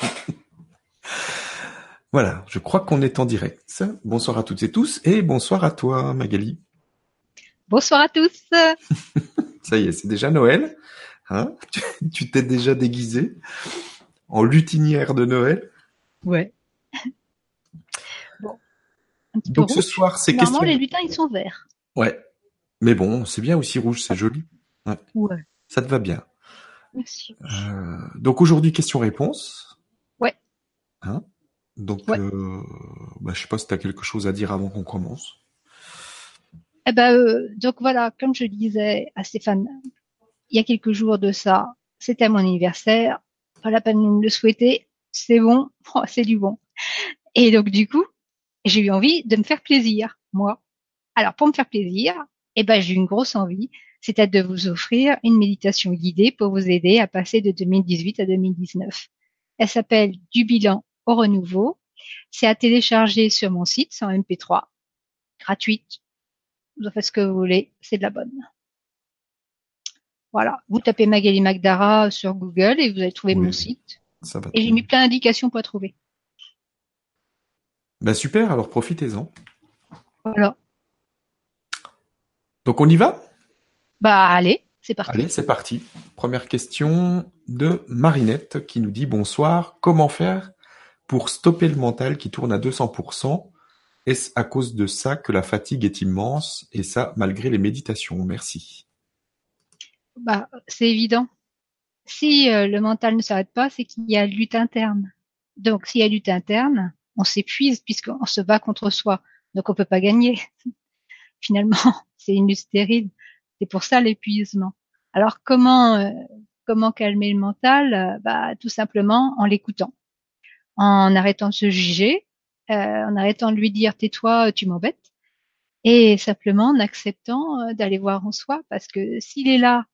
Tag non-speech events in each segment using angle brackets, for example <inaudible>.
<laughs> Voilà, je crois qu'on est en direct. Bonsoir à toutes et tous et bonsoir à toi Magali. Bonsoir à tous. <laughs> Ça y est, c'est déjà Noël. Hein? Tu t'es déjà déguisé en lutinière de Noël? Ouais. Bon. Donc ce soir, c'est question. Normalement, les lutins, ils sont verts. Ouais. Mais bon, c'est bien aussi rouge, c'est joli. Ouais. ouais. Ça te va bien. Merci. Euh, donc aujourd'hui, question-réponse. Ouais. Hein? Donc, euh, bah, je sais pas si tu as quelque chose à dire avant qu'on commence. Eh ben, euh, donc voilà, comme je disais à Stéphane, il y a quelques jours de ça, c'était mon anniversaire. Pas la peine de me le souhaiter. C'est bon, oh, <laughs> c'est du bon. Et donc du coup, j'ai eu envie de me faire plaisir, moi. Alors pour me faire plaisir, eh ben j'ai eu une grosse envie, c'était de vous offrir une méditation guidée pour vous aider à passer de 2018 à 2019. Elle s'appelle Du bilan au renouveau. C'est à télécharger sur mon site, c'est en MP3, gratuite. Vous en faites ce que vous voulez, c'est de la bonne. Voilà, vous tapez Magali Magdara sur Google et vous allez trouver mon site. et j'ai mis plein d'indications pour la trouver. Bah super, alors profitez-en. Voilà. Donc on y va? Bah allez, c'est parti. Allez, c'est parti. Première question de Marinette qui nous dit bonsoir. Comment faire pour stopper le mental qui tourne à 200% Est-ce à cause de ça que la fatigue est immense? Et ça malgré les méditations Merci. Bah c'est évident. Si euh, le mental ne s'arrête pas, c'est qu'il y a lutte interne. Donc s'il y a lutte interne, on s'épuise puisqu'on se bat contre soi. Donc on peut pas gagner. <laughs> Finalement, <laughs> c'est une lutte stérile. C'est pour ça l'épuisement. Alors comment euh, comment calmer le mental? Bah tout simplement en l'écoutant, en arrêtant de se juger, euh, en arrêtant de lui dire tais-toi, tu m'embêtes, et simplement en acceptant d'aller voir en soi, parce que s'il est là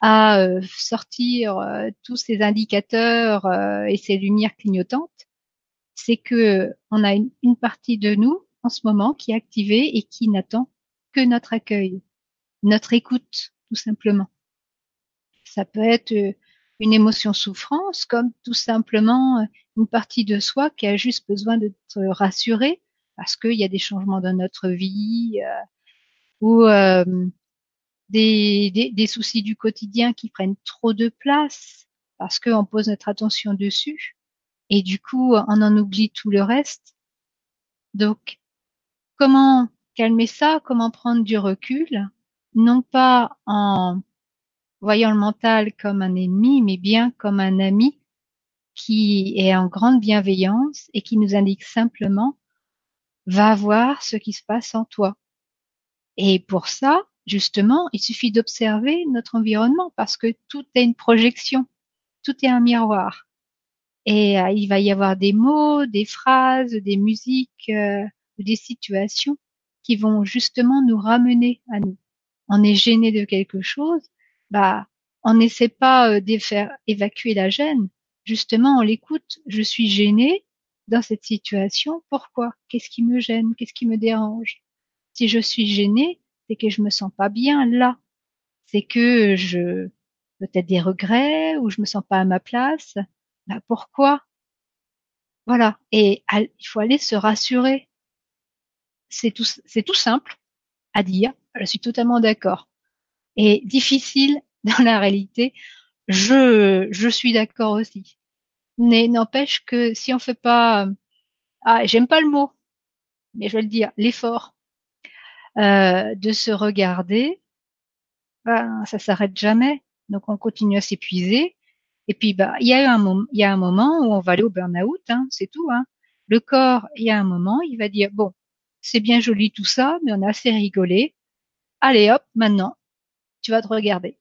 à sortir tous ces indicateurs et ces lumières clignotantes, c'est que on a une, partie de nous en ce moment qui est activée et qui n'attend que notre accueil, notre écoute, tout simplement. Ça peut être euh, une émotion souffrance, comme tout simplement euh, une partie de soi qui a juste besoin d'être rassurée parce qu'il y a des changements dans notre vie euh, ou des, des, soucis du quotidien qui prennent trop de place parce qu'on pose notre attention dessus. Et du coup on en oublie tout le reste. Donc comment calmer ça, comment prendre du recul, non pas en voyant le mental comme un ennemi, mais bien comme un ami qui est en grande bienveillance et qui nous indique simplement va voir ce qui se passe en toi. Et pour ça, justement, il suffit d'observer notre environnement parce que tout est une projection, tout est un miroir. Et euh, il va y avoir des mots, des phrases, des musiques, euh, des situations qui vont justement nous ramener à nous. On est gêné de quelque chose, bah on n'essaie pas euh, de faire évacuer la gêne. Justement, on l'écoute. Je suis gêné dans cette situation. Pourquoi? Qu'est-ce qui me gêne? Qu'est-ce qui me dérange? Si je suis gêné, c'est que je me sens pas bien là. C'est que je peut-être des regrets ou je me sens pas à ma place. Bah pourquoi? Voilà. Et il faut aller se rassurer c'est tout, c'est tout simple à dire. Je suis totalement d'accord. Et difficile <laughs> dans la réalité. Je, je suis d'accord aussi. Mais n'empêche que si on fait pas, ah, j'aime pas le mot, mais je vais le dire, l'effort euh, de se regarder, ben, ça s'arrête jamais. Donc on continue à s'épuiser. Et puis bah il y a un moment, il y a un moment où on va aller au burn-out, hein, c'est tout. Hein. Le corps, il y a un moment, il va dire bon, c'est bien joli tout ça, mais on a assez rigolé. Allez hop, maintenant, tu vas te regarder.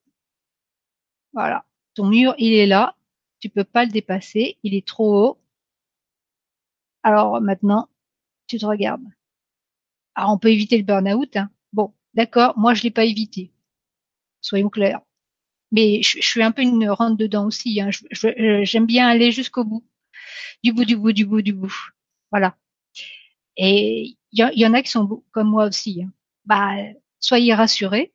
Voilà. Ton mur, il est là. Tu peux pas le dépasser. Il est trop haut. Alors maintenant, tu te regardes. Alors on peut éviter le burn-out. Hein. Bon, d'accord, moi je l'ai pas évité. Soyons clairs. Mais je, suis un peu une rentre dedans aussi. Hein. J'aime bien aller jusqu'au bout. Du bout, du bout, du bout, du bout. Voilà. Et il y, en a qui sont comme moi aussi. Hein. Bah, soyez rassurés.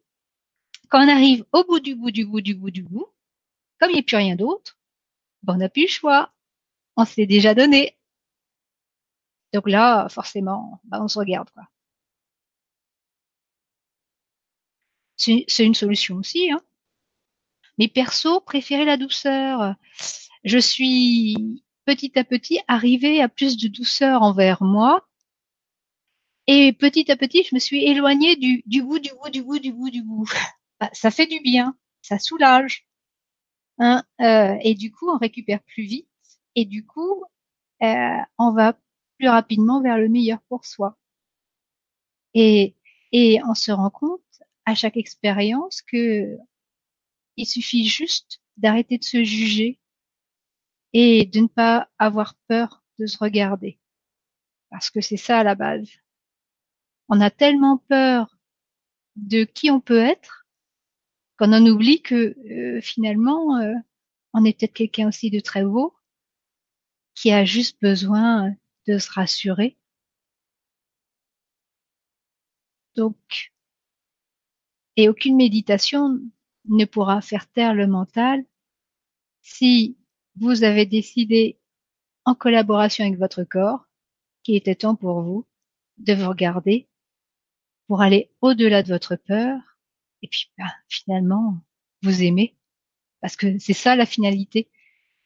Quand on arrive au bout du bout du bout du bout du bout, comme il n'y a plus rien d'autre, ben on n'a plus le choix. on s'est déjà donné. Donc là, forcément, bah, on se regarde, quoi. C'est une solution aussi, hein. Mais perso, préférer la douceur. Je suis petit à petit arrivée à plus de douceur envers moi. Et petit à petit, je me suis éloignée du, du du goût, du goût, du goût, du goût. <laughs> Bah, ça fait du bien, ça soulage. Hein, euh, et du coup, on récupère plus vite. Et du coup, euh, on va plus rapidement vers le meilleur pour soi. Et, et on se rend compte à chaque expérience que il suffit juste d'arrêter de se juger et de ne pas avoir peur de se regarder. Parce que c'est ça à la base. On a tellement peur de qui on peut être qu'on en oublie que euh, finalement euh, on est peut-être quelqu'un aussi de très beau qui a juste besoin de se rassurer. Donc, et aucune méditation ne pourra faire taire le mental si vous avez décidé, en collaboration avec votre corps, qu'il était temps pour vous de vous regarder pour aller au-delà de votre peur et puis ben, finalement vous aimer parce que c'est ça la finalité.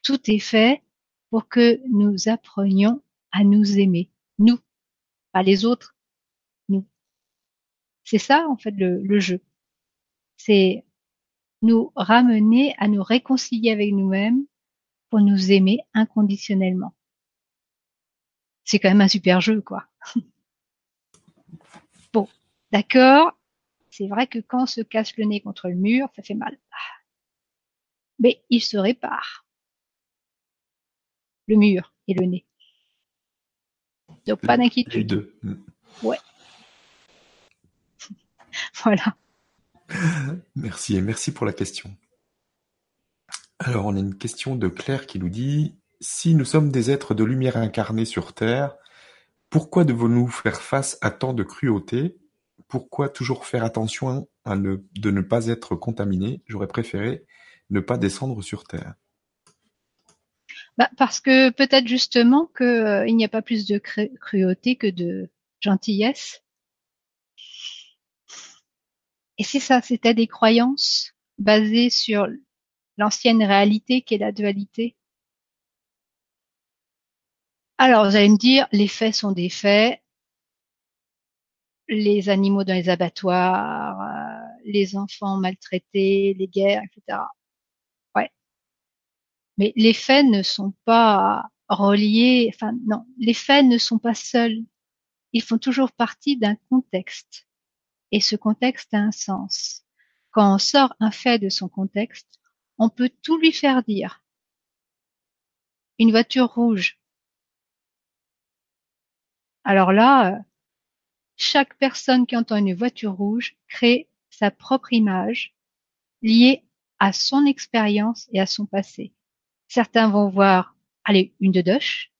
Tout est fait pour que nous apprenions à nous aimer, nous, pas les autres, nous. C'est ça en fait le, le jeu. C'est nous ramener à nous réconcilier avec nous-mêmes pour nous aimer inconditionnellement. C'est quand même un super jeu, quoi. <laughs> bon, d'accord. C'est vrai que quand on se casse le nez contre le mur, ça fait mal. Mais il se répare. Le mur et le nez. Donc pas d'inquiétude. Les deux. Ouais. <laughs> voilà. Merci et merci pour la question. Alors, on a une question de Claire qui nous dit Si nous sommes des êtres de lumière incarnés sur Terre, pourquoi devons-nous faire face à tant de cruauté? Pourquoi toujours faire attention à ne, de ne pas être contaminé? J'aurais préféré ne pas descendre sur Terre. Bah, parce que peut-être justement qu'il euh, n'y a pas plus de cruauté que de gentillesse. Et c'est ça, c'était des croyances basées sur l'ancienne réalité qui est la dualité. Alors, vous allez me dire, les faits sont des faits. Les animaux dans les abattoirs, euh, les enfants maltraités, les guerres, etc. Ouais. Mais les faits ne sont pas reliés, enfin non, les faits ne sont pas seuls. Ils font toujours partie d'un contexte et ce contexte a un sens. Quand on sort un fait de son contexte, on peut tout lui faire dire. Une voiture rouge. Alors là, euh, chaque personne qui entend une voiture rouge crée sa propre image liée à son expérience et à son passé. Certains vont voir, allez, une de Doche,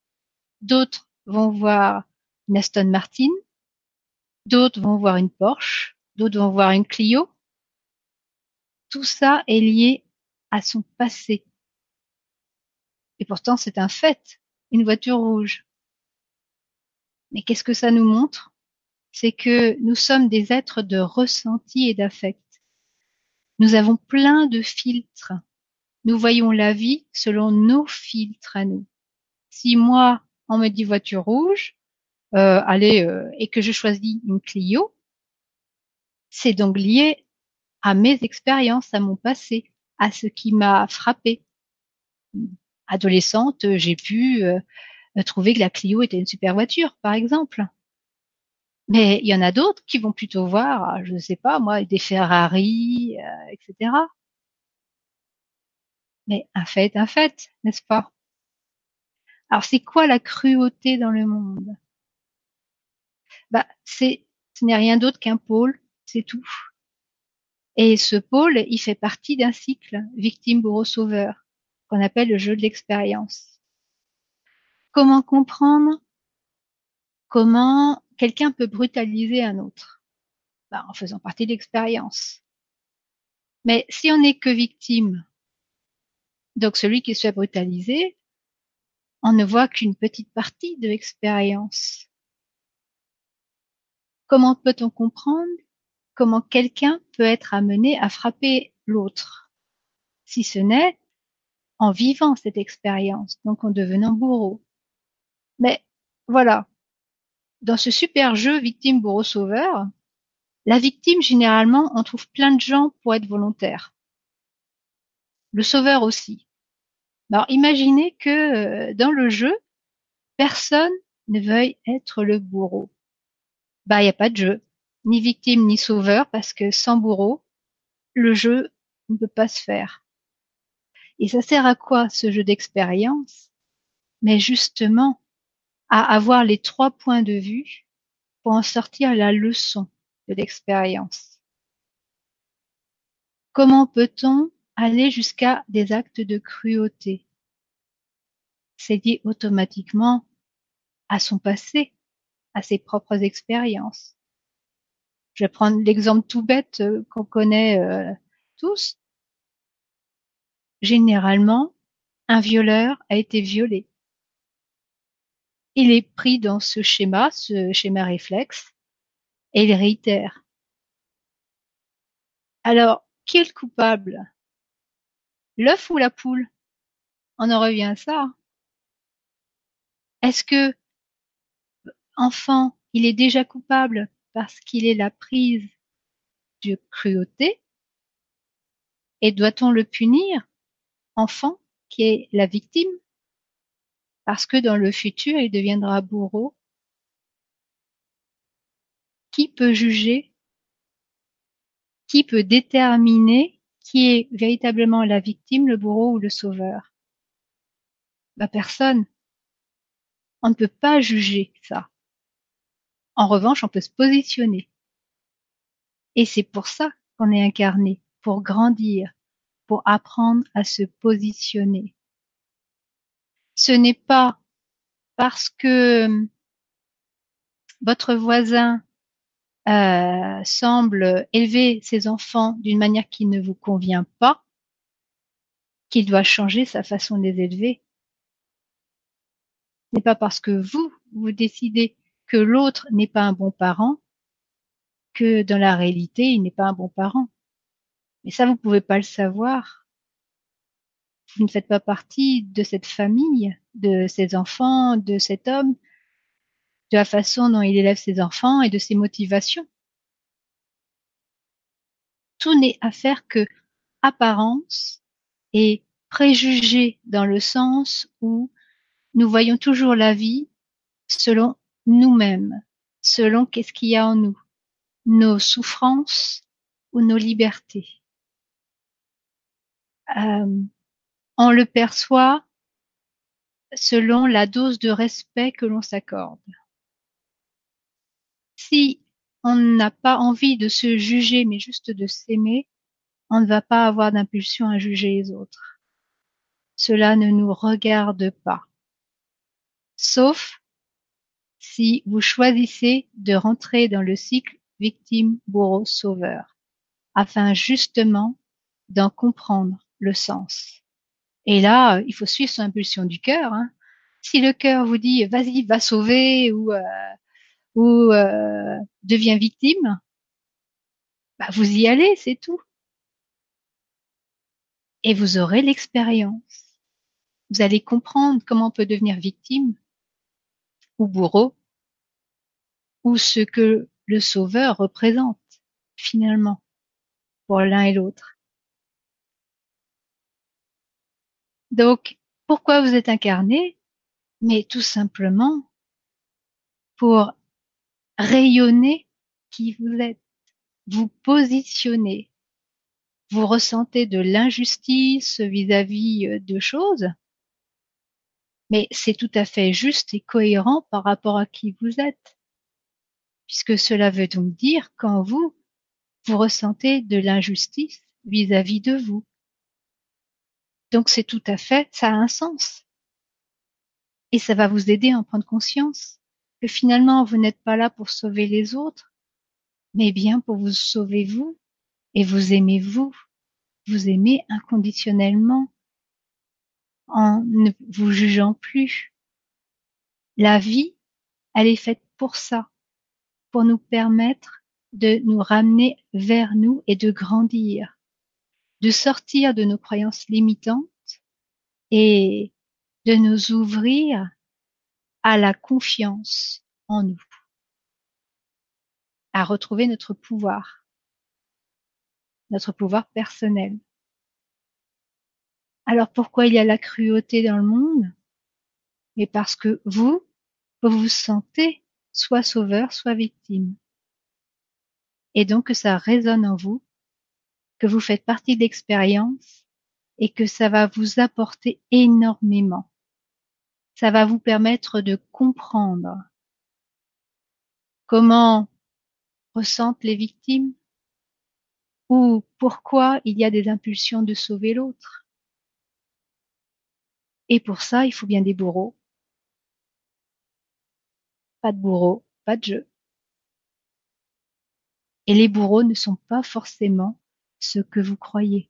d'autres vont voir une Aston Martin, D'autres vont voir une Porsche, d'autres vont voir une Clio. Tout ça est lié à son passé. Et pourtant, c'est un fait, une voiture rouge. Mais qu'est-ce que ça nous montre? C'est que nous sommes des êtres de ressenti et d'affect. Nous avons plein de filtres. Nous voyons la vie selon nos filtres à nous. Si moi, on me dit voiture rouge, euh, allez, euh, et que je choisis une Clio, c'est donc lié à mes expériences, à mon passé, à ce qui m'a frappé. Adolescente, j'ai pu euh, trouver que la Clio était une super voiture, par exemple. Mais il y en a d'autres qui vont plutôt voir, je ne sais pas moi, des Ferrari, etc. Mais un fait un fait, n'est-ce pas? Alors c'est quoi la cruauté dans le monde? Bah, c'est, ce n'est rien d'autre qu'un pôle, c'est tout. Et ce pôle, il fait partie d'un cycle victime bourreau sauveur qu'on appelle le jeu de l'expérience. Comment comprendre? Comment quelqu'un peut brutaliser un autre bah, En faisant partie de l'expérience. Mais si on n'est que victime, donc celui qui se fait brutaliser, on ne voit qu'une petite partie de l'expérience. Comment peut-on comprendre comment quelqu'un peut être amené à frapper l'autre, si ce n'est en vivant cette expérience, donc en devenant bourreau? Mais voilà, dans ce super jeu victime bourreau sauveur, la victime généralement on trouve plein de gens pour être volontaires. Le sauveur aussi. Alors imaginez que euh, dans le jeu, personne ne veuille être le bourreau. Bah il n'y a pas de jeu, ni victime ni sauveur parce que sans bourreau, le jeu ne peut pas se faire. Et ça sert à quoi ce jeu d'expérience? Mais justement à avoir les trois points de vue pour en sortir la leçon de l'expérience. Comment peut-on aller jusqu'à des actes de cruauté? C'est lié automatiquement à son passé, à ses propres expériences. Je vais prendre l'exemple tout bête euh, qu'on connaît euh, tous généralement, un violeur a été violé. Il est pris dans ce schéma, ce schéma réflexe, et il réitère. Alors, qui est le coupable? L'œuf ou la poule? On en revient à ça. Est-ce que enfant, il est déjà coupable parce qu'il est la prise de cruauté? Et doit-on le punir enfant qui est la victime, parce que dans le futur il deviendra bourreau, qui peut juger, qui peut déterminer qui est véritablement la victime, le bourreau ou le sauveur? Bah, Personne. On ne peut pas juger ça. En revanche, on peut se positionner. Et c'est pour ça qu'on est incarné, pour grandir, pour apprendre à se positionner. Ce n'est pas parce que hum, votre voisin euh, semble élever ses enfants d'une manière qui ne vous convient pas qu'il doit changer sa façon de les élever. Ce n'est pas parce que vous, vous décidez que l'autre n'est pas un bon parent que dans la réalité, il n'est pas un bon parent. Mais ça, vous pouvez pas le savoir. Vous ne faites pas partie de cette famille, de ces enfants, de cet homme, de la façon dont il élève ses enfants et de ses motivations. Tout n'est affaire que apparence et préjugé dans le sens où nous voyons toujours la vie selon nous-mêmes, selon qu'est-ce qu'il y a en nous, nos souffrances ou nos libertés. Euh, on le perçoit selon la dose de respect que l'on s'accorde. Si on n'a pas envie de se juger, mais juste de s'aimer, on ne va pas avoir d'impulsion à juger les autres. Cela ne nous regarde pas. Sauf si vous choisissez de rentrer dans le cycle victime-bourreau-sauveur, afin justement d'en comprendre le sens. Et là, il faut suivre son impulsion du cœur. Hein. Si le cœur vous dit vas-y, va sauver ou euh, ou euh, deviens victime, bah, vous y allez, c'est tout. Et vous aurez l'expérience. Vous allez comprendre comment on peut devenir victime ou bourreau ou ce que le sauveur représente finalement pour l'un et l'autre. Donc, pourquoi vous êtes incarné? Mais tout simplement pour rayonner qui vous êtes, vous positionner. Vous ressentez de l'injustice vis-à-vis euh, de choses, mais c'est tout à fait juste et cohérent par rapport à qui vous êtes. Puisque cela veut donc dire qu'en vous, vous ressentez de l'injustice vis-à-vis de vous. Donc c'est tout à fait, ça a un sens. Et ça va vous aider à en prendre conscience que finalement vous n'êtes pas là pour sauver les autres, mais bien pour vous sauver vous et vous aimez vous. Vous aimez inconditionnellement en ne vous jugeant plus. La vie, elle est faite pour ça, pour nous permettre de nous ramener vers nous et de grandir, de sortir de nos croyances limitantes et de nous ouvrir à la confiance en nous, à retrouver notre pouvoir, notre pouvoir personnel. Alors pourquoi il y a la cruauté dans le monde? Mais parce que vous, vous vous sentez soit sauveur, soit victime. Et donc que ça résonne en vous, que vous faites partie de l'expérience et que ça va vous apporter énormément. Ça va vous permettre de comprendre comment ressentent les victimes ou pourquoi il y a des impulsions de sauver l'autre. Et pour ça, il faut bien des bourreaux. Pas de bourreaux, pas de jeu. Et les bourreaux ne sont pas forcément ce que vous croyez.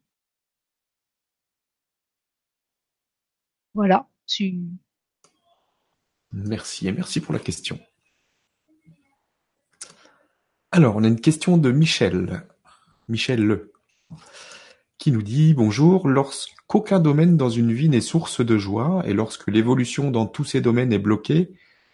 Voilà. Merci et merci pour la question. Alors, on a une question de Michel. Michel Le. Qui nous dit Bonjour, lorsqu'aucun domaine dans une vie n'est source de joie et lorsque l'évolution dans tous ces domaines est bloquée,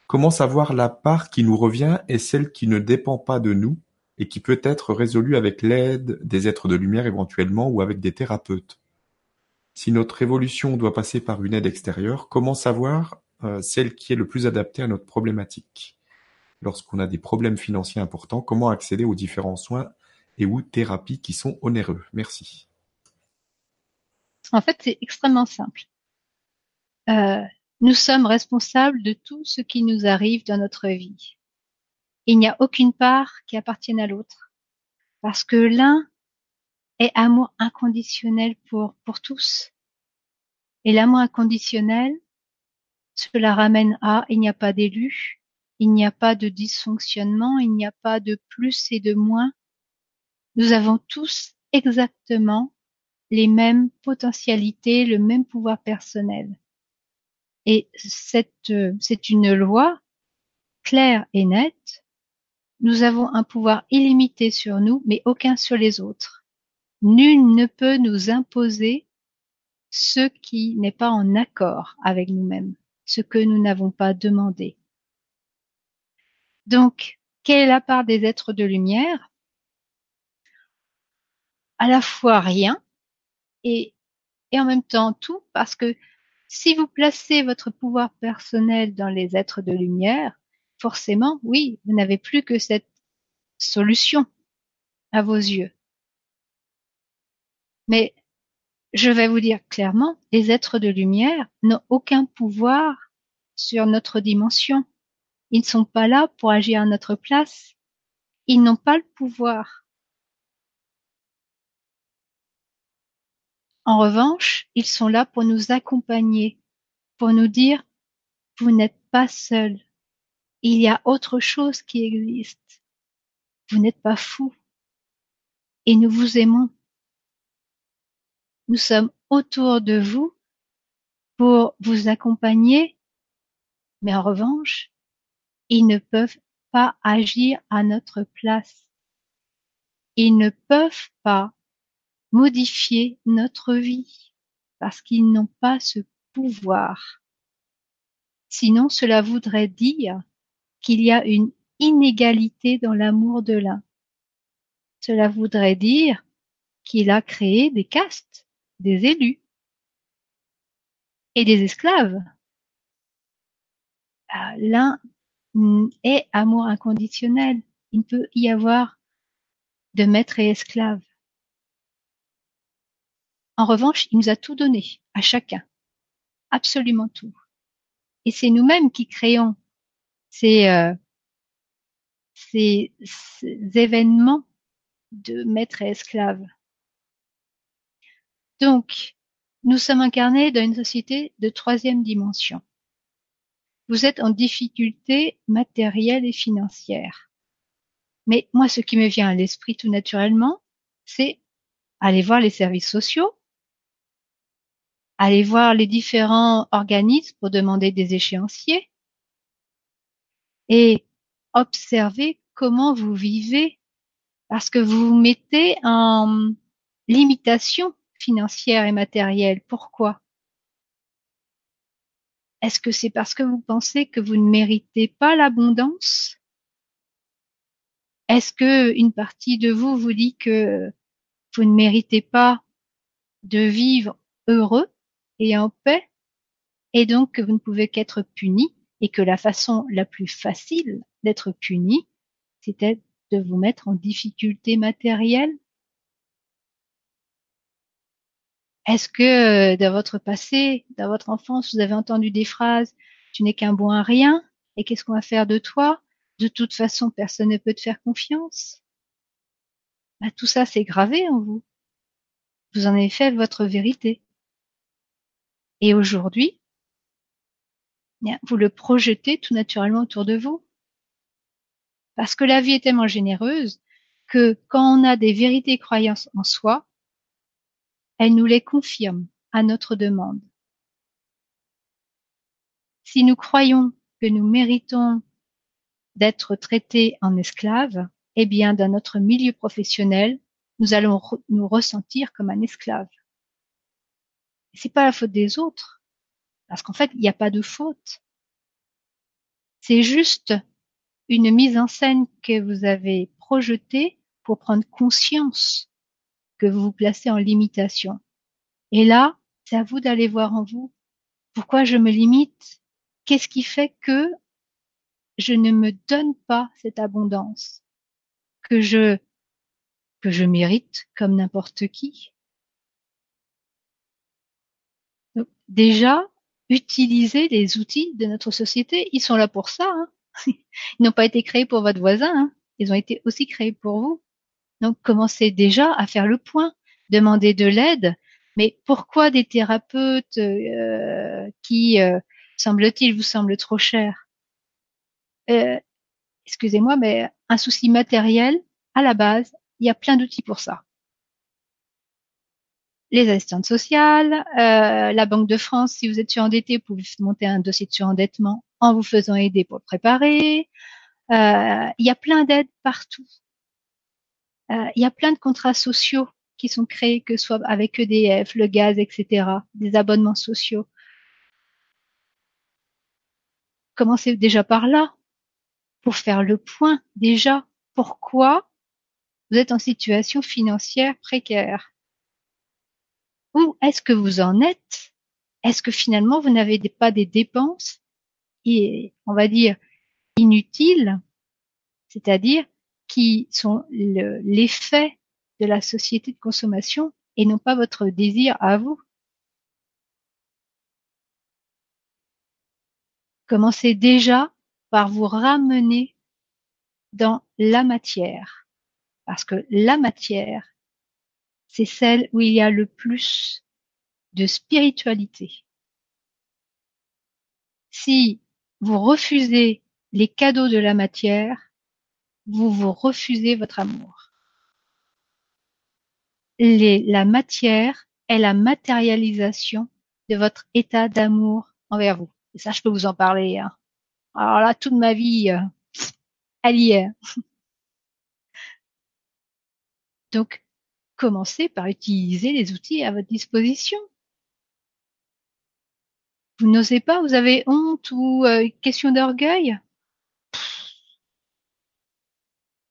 comment savoir la part qui nous revient et celle qui ne dépend pas de nous? Et qui peut être résolue avec l'aide des êtres de lumière éventuellement ou avec des thérapeutes Si notre évolution doit passer par une aide extérieure, comment savoir euh, celle qui est le plus adaptée à notre problématique? Lorsqu'on a des problèmes financiers importants, comment accéder aux différents soins et ou thérapies qui sont onéreux? Merci. En fait, c'est extrêmement simple. Euh, nous sommes responsables de tout ce qui nous arrive dans notre vie. Il n'y a aucune part qui appartienne à l'autre. Parce que l'un est amour inconditionnel pour, pour tous. Et l'amour inconditionnel, cela ramène à il n'y a pas d'élu, il n'y a pas de dysfonctionnement, il n'y a pas de plus et de moins. Nous avons tous exactement les mêmes potentialités, le même pouvoir personnel. Et cette, c'est une loi claire et nette nous avons un pouvoir illimité sur nous, mais aucun sur les autres. Nul ne peut nous imposer ce qui n'est pas en accord avec nous-mêmes, ce que nous n'avons pas demandé. Donc, quelle est la part des êtres de lumière? À la fois rien et, en même temps tout, parce que si vous placez votre pouvoir personnel dans les êtres de lumière, forcément, oui, vous n'avez plus que cette solution à vos yeux. Mais je vais vous dire clairement, les êtres de lumière n'ont aucun pouvoir sur notre dimension. Ils ne sont pas là pour agir à notre place. Ils n'ont pas le pouvoir. En revanche, ils sont là pour nous accompagner, pour nous dire, vous n'êtes pas seul, il y a autre chose qui existe. Vous n'êtes pas fou. Et nous vous aimons. Nous sommes autour de vous pour vous accompagner, mais en revanche, ils ne peuvent pas agir à notre place. Ils ne peuvent pas modifier notre vie parce qu'ils n'ont pas ce pouvoir. Sinon, cela voudrait dire qu'il y a une inégalité dans l'amour de l'un. Cela voudrait dire qu'il a créé des castes, des élus et des esclaves. Ah, l'un est amour inconditionnel. Il peut y avoir de maître et esclave. En revanche, il nous a tout donné, à chacun. Absolument tout. Et c'est nous-mêmes qui créons euh, ces, événements de maître et esclave. Donc, nous sommes incarnés dans une société de troisième dimension. Vous êtes en difficulté matérielle et financière. Mais moi, ce qui me vient à l'esprit tout naturellement, c'est aller voir les services sociaux Allez voir les différents organismes pour demander des échéanciers et observez comment vous vivez parce que vous vous mettez en limitation financière et matérielle. Pourquoi? Est-ce que c'est parce que vous pensez que vous ne méritez pas l'abondance? Est-ce que une partie de vous vous dit que vous ne méritez pas de vivre heureux et en paix et donc que vous ne pouvez qu'être puni? Et que la façon la plus facile d'être puni, c'était de vous mettre en difficulté matérielle Est-ce que euh, dans votre passé, dans votre enfance, vous avez entendu des phrases Tu n'es qu'un bon à rien et qu'est-ce qu'on va faire de toi? De toute façon, personne ne peut te faire confiance. Bah, tout ça, c'est gravé en vous. Vous en avez fait votre vérité. Et aujourd'hui, vous le projetez tout naturellement autour de vous. Parce que la vie est tellement généreuse que quand on a des vérités croyances en soi, elle nous les confirme à notre demande. Si nous croyons que nous méritons d'être traités en esclaves, eh bien, dans notre milieu professionnel, nous allons nous ressentir comme un esclave. C'est pas la faute des autres, parce qu'en fait, il n'y a pas de faute. C'est juste une mise en scène que vous avez projetée pour prendre conscience que vous vous placez en limitation. Et là, c'est à vous d'aller voir en vous. Pourquoi je me limite Qu'est-ce qui fait que je ne me donne pas cette abondance que je que je mérite comme n'importe qui Déjà, utiliser les outils de notre société, ils sont là pour ça. Hein. Ils n'ont pas été créés pour votre voisin, hein. ils ont été aussi créés pour vous. Donc commencez déjà à faire le point, demandez de l'aide. Mais pourquoi des thérapeutes euh, qui, euh, semble-t-il, vous semblent trop chers? Euh, Excusez-moi, mais un souci matériel, à la base, il y a plein d'outils pour ça. Les assistantes sociales, la Banque de France, si vous êtes surendetté, vous pouvez monter un dossier de surendettement en vous faisant aider pour le préparer. il y a plein d'aides partout. Euh, il y a plein de contrats sociaux qui sont créés, que ce soit avec EDF, le gaz, etc., des abonnements sociaux. Commencez déjà par là, pour faire le point déjà. Pourquoi vous êtes en situation financière précaire Où est-ce que vous en êtes? Est-ce que finalement vous n'avez pas des dépenses, et, on va dire, inutiles, c'est-à-dire qui sont l'effet de la société de consommation et non pas votre désir à vous? Commencez déjà par vous ramener dans la matière, parce que la matière, c'est celle où il y a le plus de spiritualité. Si vous refusez les cadeaux de la matière, vous vous refusez votre amour. la matière est la matérialisation de votre état d'amour envers vous. Et ça, je peux vous en parler. Hein. Alors là, toute ma vie, euh, elle y est. <laughs> Donc, commencez par utiliser les outils à votre disposition. Vous n'osez pas, vous avez honte ou euh, question d'orgueil?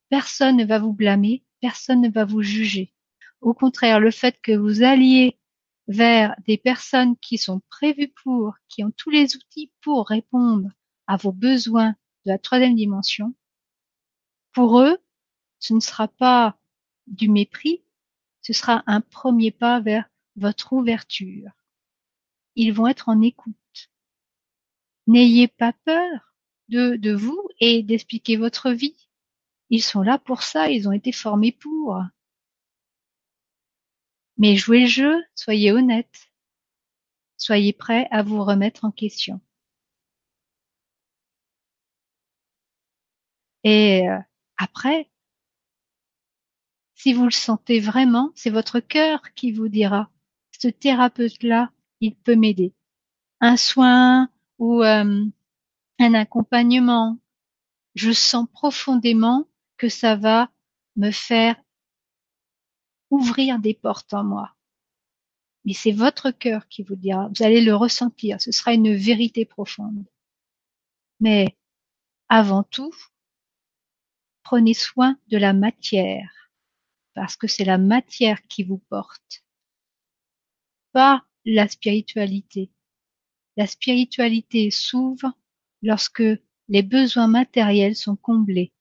Personne ne va vous blâmer, personne ne va vous juger. Au contraire, le fait que vous alliez vers des personnes qui sont prévues pour, qui ont tous les outils pour répondre à vos besoins de la troisième dimension, pour eux, ce ne sera pas du mépris, ce sera un premier pas vers votre ouverture. Ils vont être en écoute. N'ayez pas peur de, de vous et d'expliquer votre vie. Ils sont là pour ça, ils ont été formés pour. Mais jouez le jeu, soyez honnête. Soyez prêts à vous remettre en question. Et euh, après, si vous le sentez vraiment, c'est votre cœur qui vous dira, ce thérapeute-là, il peut m'aider. Un soin ou euh, un accompagnement, je sens profondément que ça va me faire ouvrir des portes en moi. Mais c'est votre cœur qui vous dira, vous allez le ressentir, ce sera une vérité profonde. Mais avant tout, prenez soin de la matière, parce que c'est la matière qui vous porte, pas la spiritualité. La spiritualité s'ouvre lorsque les besoins matériels sont comblés.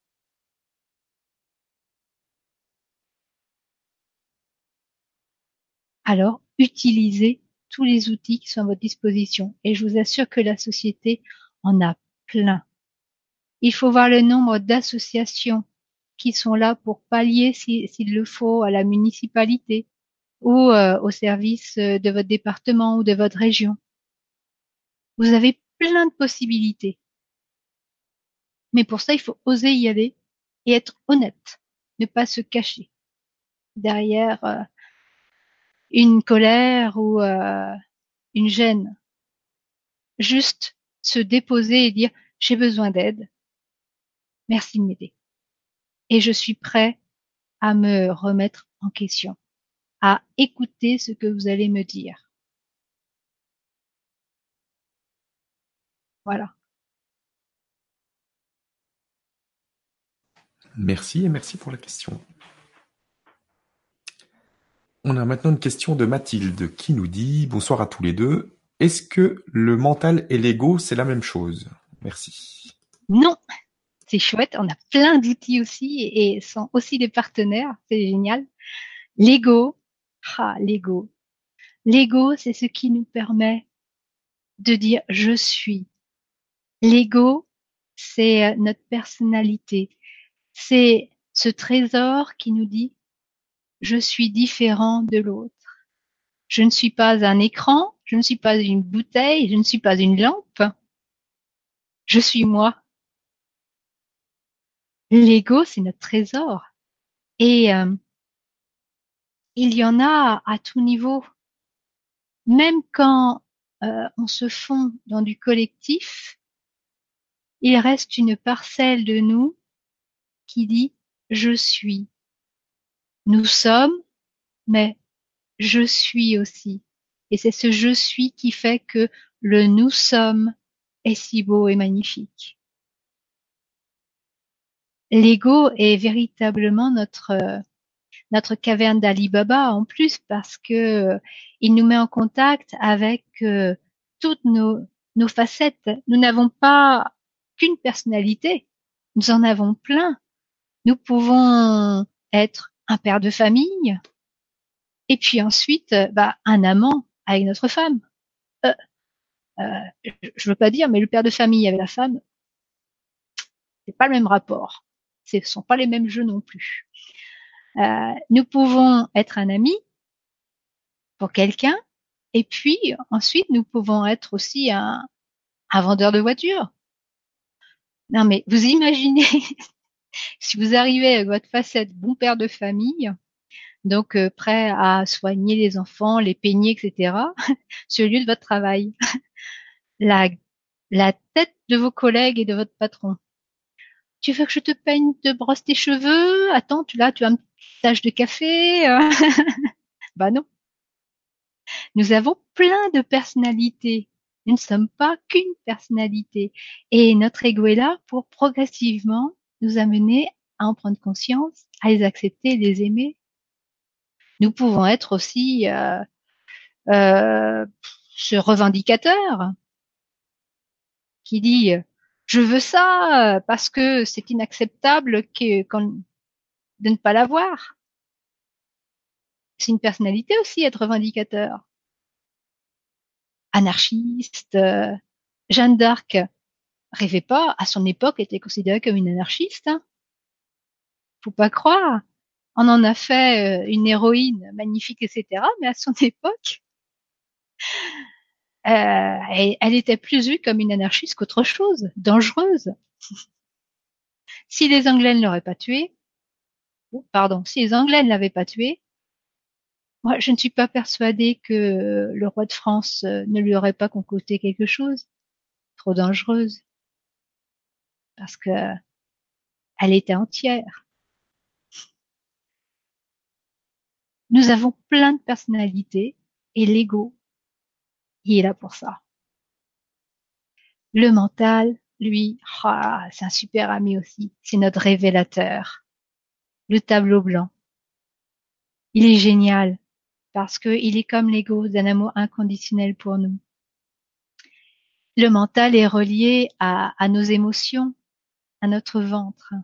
Alors, utilisez tous les outils qui sont à votre disposition et je vous assure que la société en a plein. Il faut voir le nombre d'associations qui sont là pour pallier, s'il le faut, à la municipalité ou euh, au service euh, de votre département ou de votre région. Vous avez plein de possibilités. Mais pour ça, il faut oser y aller et être honnête, ne pas se cacher derrière euh, une colère ou une gêne. Juste se déposer et dire j'ai besoin d'aide. Merci de m'aider. Et je suis prêt à me remettre en question, à écouter ce que vous allez me dire. Voilà. Merci et merci pour la question. On a maintenant une question de Mathilde qui nous dit Bonsoir à tous les deux. Est-ce que le mental et l'ego, c'est la même chose? Merci. Non, c'est chouette. On a plein d'outils aussi et, sont aussi des partenaires. C'est génial. L'ego, ah, l'ego. L'ego, c'est ce qui nous permet de dire je suis. L'ego, c'est euh, notre personnalité. C'est ce trésor qui nous dit je suis différent de l'autre. Je ne suis pas un écran, je ne suis pas une bouteille, je ne suis pas une lampe. Je suis moi. L'ego, c'est notre trésor. Et euh, il y en a à tout niveau. Même quand euh, on se fond dans du collectif, il reste une parcelle de nous qui dit je suis. Nous sommes, mais je suis aussi. Et c'est ce je suis qui fait que le nous sommes est si beau et magnifique. L'ego est véritablement notre notre caverne d'Ali Baba en plus parce que il nous met en contact avec euh, toutes nos nos facettes. Nous n'avons pas qu'une personnalité, nous en avons plein. Nous pouvons être un père de famille, et puis ensuite, bah, un amant avec notre femme. Euh, euh, je veux pas dire, mais le père de famille avec la femme, c'est pas le même rapport. Ce sont pas les mêmes jeux non plus. Euh, nous pouvons être un ami pour quelqu'un, et puis ensuite nous pouvons être aussi un, vendeur de voitures. Non mais vous imaginez <laughs> si vous arrivez avec votre facette bon père de famille, donc euh, prêt à soigner les enfants, les peigner, etc., <laughs> sur le lieu de votre travail. <laughs> la tête de vos collègues et de votre patron. Tu veux que je te peigne, te brosse tes cheveux? Attends, tu là, tu as un petit tache de café <laughs> Bah non. Nous avons plein de personnalités. Nous ne sommes pas qu'une personnalité. Et notre ego est là pour progressivement nous amener à en prendre conscience, à les accepter, les aimer. Nous pouvons être aussi euh, euh, ce revendicateur qui dit je veux ça parce que c'est inacceptable de ne pas l'avoir. C'est une personnalité aussi être revendicateur. Anarchiste, euh, Jeanne d'Arc rêvait pas, à son époque, était considérée comme une anarchiste. Hein. Faut pas croire. On en a fait euh, une héroïne magnifique, etc. Mais à son <laughs> époque, euh, elle, était plus vue comme une anarchiste qu'autre chose, dangereuse. si les Anglais ne l'auraient pas tuée, pardon, si les Anglais ne l'avaient pas tuée, Moi, je ne suis pas persuadée que le roi de France ne lui aurait pas concocté quelque chose. Trop dangereuse. Parce que elle était entière. Nous avons plein de personnalités et l'ego, il est là pour ça. Le mental, lui, ah, c'est un super ami aussi. C'est notre révélateur. Le tableau blanc. Il est génial parce qu'il est comme l'ego d'un amour inconditionnel pour nous. Le mental est relié à, nos émotions, à notre ventre.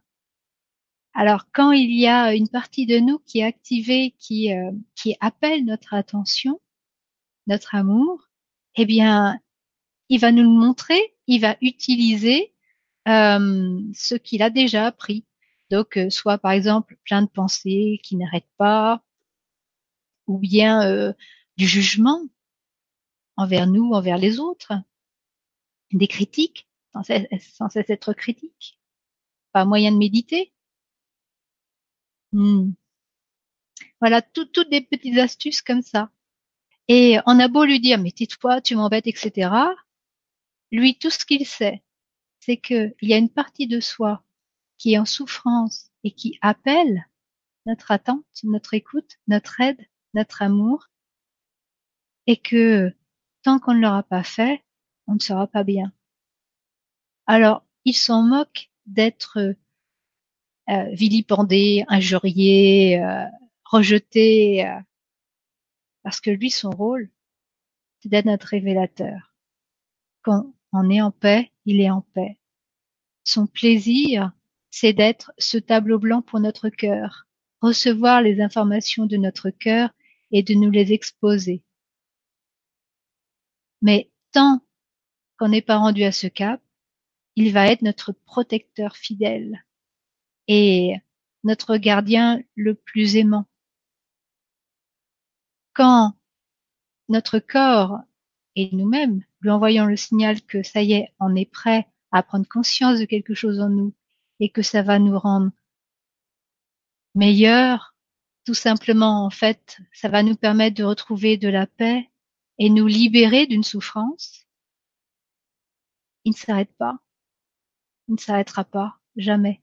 Alors quand il y a une partie de nous qui est activée, qui, euh, qui appelle notre attention, notre amour, eh bien, il va nous le montrer, il va utiliser euh, ce qu'il a déjà appris. Donc, euh, soit par exemple plein de pensées qui n'arrêtent pas, ou bien euh, du jugement envers nous, envers les autres, des critiques, sans cesse, être critique, pas moyen de méditer. Hmm. Voilà, toutes des petites astuces comme ça. Et on a beau lui dire, mais tais-toi, tu m'embêtes, etc. Lui, tout ce qu'il sait, c'est qu'il y a une partie de soi qui est en souffrance et qui appelle notre attente, notre écoute, notre aide, notre amour, et que tant qu'on ne l'aura pas fait, on ne sera pas bien. Alors, il s'en moque d'être euh, vilipendé, injurié, euh, rejeté, euh, parce que lui, son rôle, c'est d'être notre révélateur. Quand on est en paix, il est en paix. Son plaisir, c'est d'être ce tableau blanc pour notre cœur, recevoir les informations de notre cœur et de nous les exposer. Mais tant qu'on n'est pas rendu à ce cap, il va être notre protecteur fidèle et notre gardien le plus aimant. Quand notre corps et nous-mêmes lui envoyons le signal que ça y est, on est prêt à prendre conscience de quelque chose en nous et que ça va nous rendre meilleurs, tout simplement, en fait, ça va nous permettre de retrouver de la paix et nous libérer d'une souffrance, il ne s'arrête pas. Il ne s'arrêtera pas, jamais,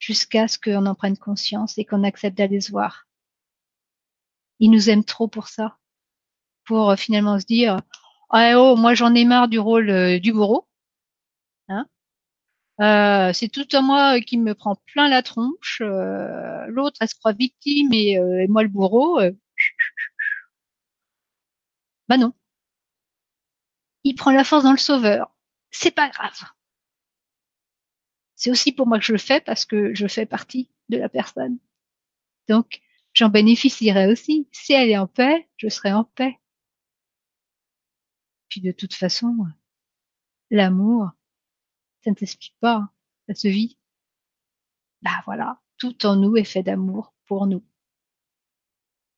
jusqu'à ce qu'on en prenne conscience et qu'on accepte d'aller se voir. Il nous aime trop pour ça, pour euh, finalement se dire ah oh moi j'en ai marre du rôle euh, du bourreau, hein? Euh, c'est tout à moi qui me prend plein la tronche. L'autre, elle se croit victime et, et moi le bourreau. <laughs> Bah non. Il prend la force dans le sauveur. C'est pas grave. C'est aussi pour moi que je le fais parce que je fais partie de la personne. Donc, j'en bénéficierai aussi. Si elle est en paix, je serai en paix. Puis de toute façon, l'amour, ça ne s'explique pas, hein. ça se vit. Bah voilà, tout en nous est fait d'amour pour nous.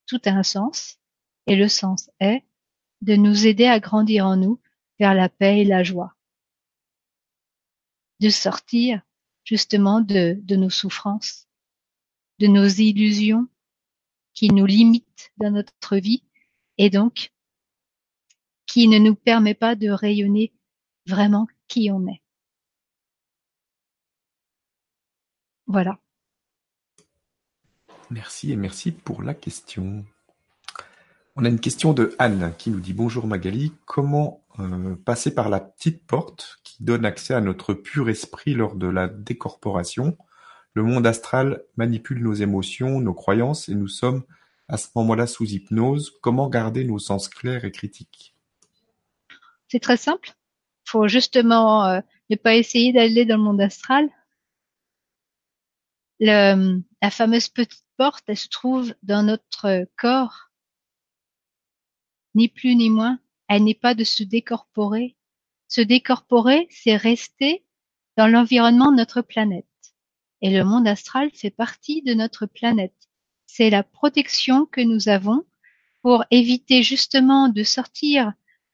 Tout a un sens, et le sens est de nous aider à grandir en nous vers la paix et la joie. De sortir justement de, de nos souffrances, de nos illusions qui nous limitent dans notre vie et donc qui ne nous permet pas de rayonner vraiment qui on est. Voilà. Merci et merci pour la question. On a une question de Anne qui nous dit bonjour Magali, comment euh, passer par la petite porte qui donne accès à notre pur esprit lors de la décorporation? Le monde astral manipule nos émotions, nos croyances et nous sommes à ce moment-là sous hypnose. Comment garder nos sens clairs et critiques? C'est très simple. Il faut justement euh, ne pas essayer d'aller dans le monde astral, la fameuse petite porte, elle se trouve dans notre corps, ni plus ni moins. Elle n'est pas de se décorporer. Se décorporer, c'est rester dans l'environnement de notre planète. Et le monde astral fait partie de notre planète. C'est la protection que nous avons pour éviter justement de sortir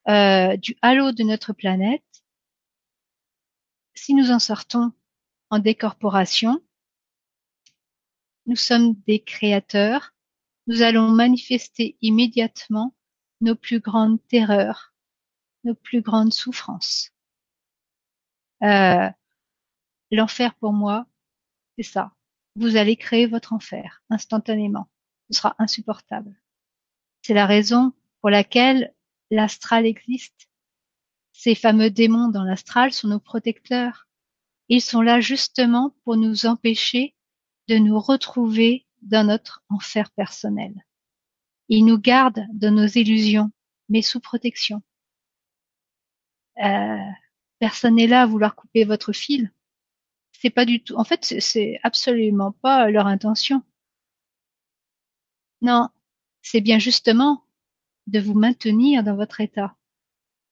euh, du halo de notre planète. Si nous en sortons en décorporation, nous sommes des créateurs nous allons manifester immédiatement nos plus grandes terreurs, nos plus grandes souffrances. Euh, L'enfer pour moi, c'est ça. Vous allez créer votre enfer instantanément. Ce sera insupportable. C'est la raison pour laquelle l'astral existe. Ces fameux démons dans l'astral sont nos protecteurs. Ils sont là justement pour nous empêcher de nous retrouver dans notre enfer personnel. Ils nous gardent de nos illusions, mais sous protection. Euh, personne n'est là à vouloir couper votre fil. C'est pas du tout. En fait, c'est absolument pas leur intention. Non, c'est bien justement de vous maintenir dans votre état,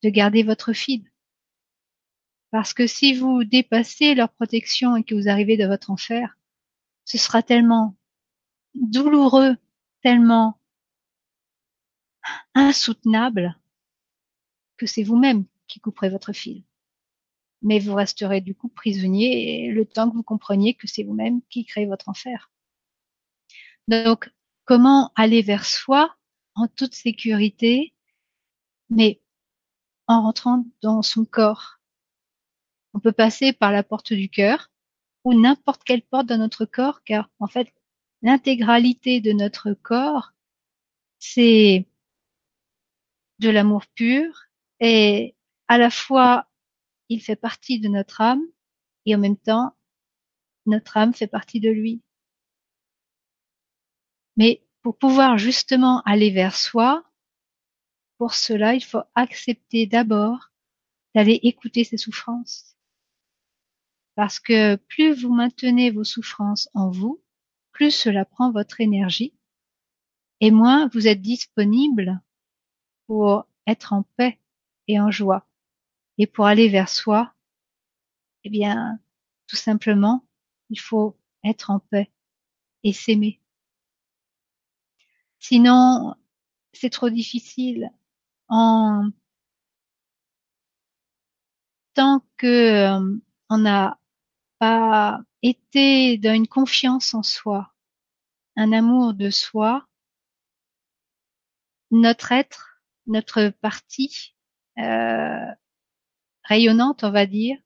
de garder votre fil. Parce que si vous dépassez leur protection et que vous arrivez dans votre enfer, ce sera tellement douloureux, tellement insoutenable que c'est vous-même qui couperez votre fil. Mais vous resterez du coup prisonnier le temps que vous compreniez que c'est vous-même qui créez votre enfer. Donc, comment aller vers soi en toute sécurité, mais en rentrant dans son corps? On peut passer par la porte du cœur ou n'importe quelle porte dans notre corps, car en fait, l'intégralité de notre corps, c'est de l'amour pur et à la fois il fait partie de notre âme et en même temps notre âme fait partie de lui. Mais pour pouvoir justement aller vers soi, pour cela, il faut accepter d'abord d'aller écouter ses souffrances. Parce que plus vous maintenez vos souffrances en vous, plus cela prend votre énergie et moins vous êtes disponible pour être en paix et en joie. Et pour aller vers soi, eh bien, tout simplement, il faut être en paix et s'aimer. Sinon, c'est trop difficile. En tant que euh, on n'a pas été dans une confiance en soi, un amour de soi, notre être, notre partie euh, rayonnante, on va dire,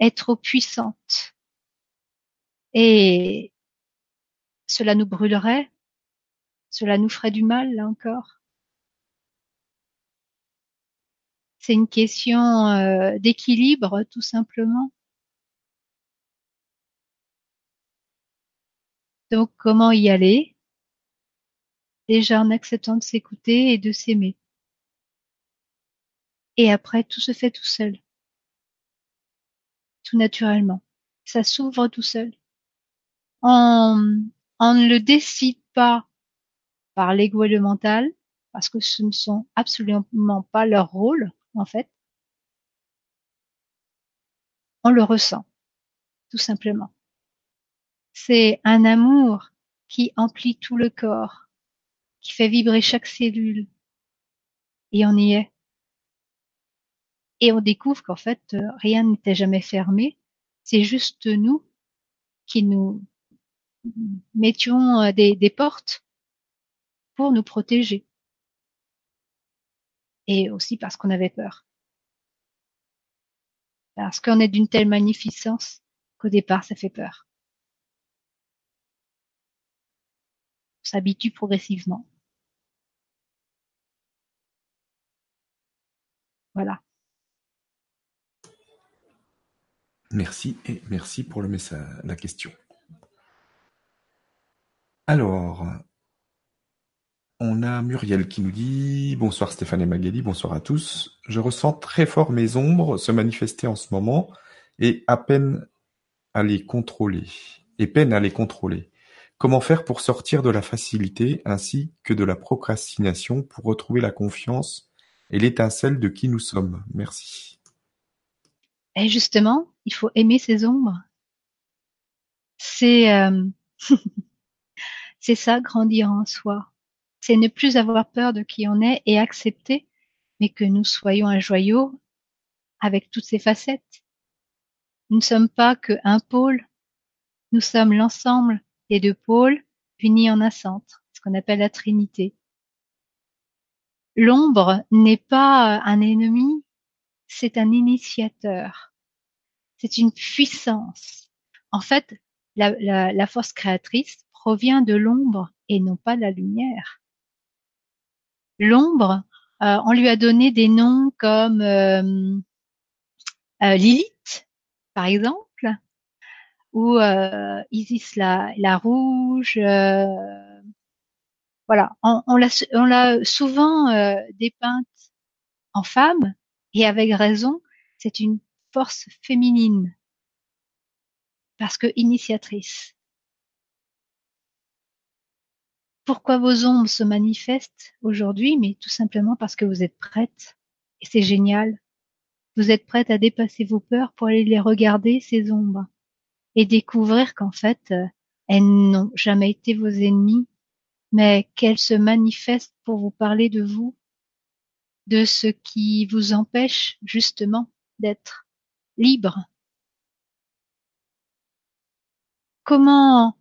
est trop puissante. Et cela nous brûlerait, cela nous ferait du mal, là encore. C'est une question euh, d'équilibre, tout simplement. Donc, comment y aller? Déjà en acceptant de s'écouter et de s'aimer. Et après, tout se fait tout seul. Tout naturellement. Ça s'ouvre tout seul. On, on ne le décide pas par l'ego et le mental, parce que ce ne sont absolument pas leur rôle, en fait. On le ressent, tout simplement. C'est un amour qui emplit tout le corps, qui fait vibrer chaque cellule, et on y est. Et on découvre qu'en fait, rien n'était jamais fermé, c'est juste nous qui nous mettions des, des portes pour nous protéger. Et aussi parce qu'on avait peur. Parce qu'on est d'une telle magnificence qu'au départ, ça fait peur. On s'habitue progressivement. Voilà. Merci et merci pour le message, la question. Alors, on a Muriel qui nous dit Bonsoir Stéphane et Magali, bonsoir à tous. Je ressens très fort mes ombres se manifester en ce moment et à peine à les contrôler. Et peine à les contrôler. Comment faire pour sortir de la facilité ainsi que de la procrastination pour retrouver la confiance et l'étincelle de qui nous sommes? Merci. Et justement, il faut aimer ses ombres. C'est euh... <laughs> c'est ça, grandir en soi c'est ne plus avoir peur de qui on est et accepter, mais que nous soyons un joyau avec toutes ses facettes. Nous ne sommes pas que un pôle, nous sommes l'ensemble des deux pôles unis en un centre. qu'on appelle la Trinité. L'ombre n'est pas un ennemi, c'est un initiateur. C'est une puissance. En fait, la, force créatrice provient de l'ombre et non pas de la lumière. L'ombre, euh, on lui a donné des noms comme euh, euh, Lilith, par exemple, ou Isis la, rouge. Voilà, on, on l'a souvent dépeinte en femme, et avec raison, c'est une force féminine, parce que initiatrice. Pourquoi vos ombres se manifestent aujourd'hui Mais tout simplement parce que vous êtes prête, et c'est génial. Vous êtes prête à dépasser vos peurs pour aller les regarder, ces ombres, et découvrir qu'en fait, euh, elles n'ont jamais été vos ennemis, mais qu'elles se manifestent pour vous parler de vous, de ce qui vous empêche justement d'être libre. Comment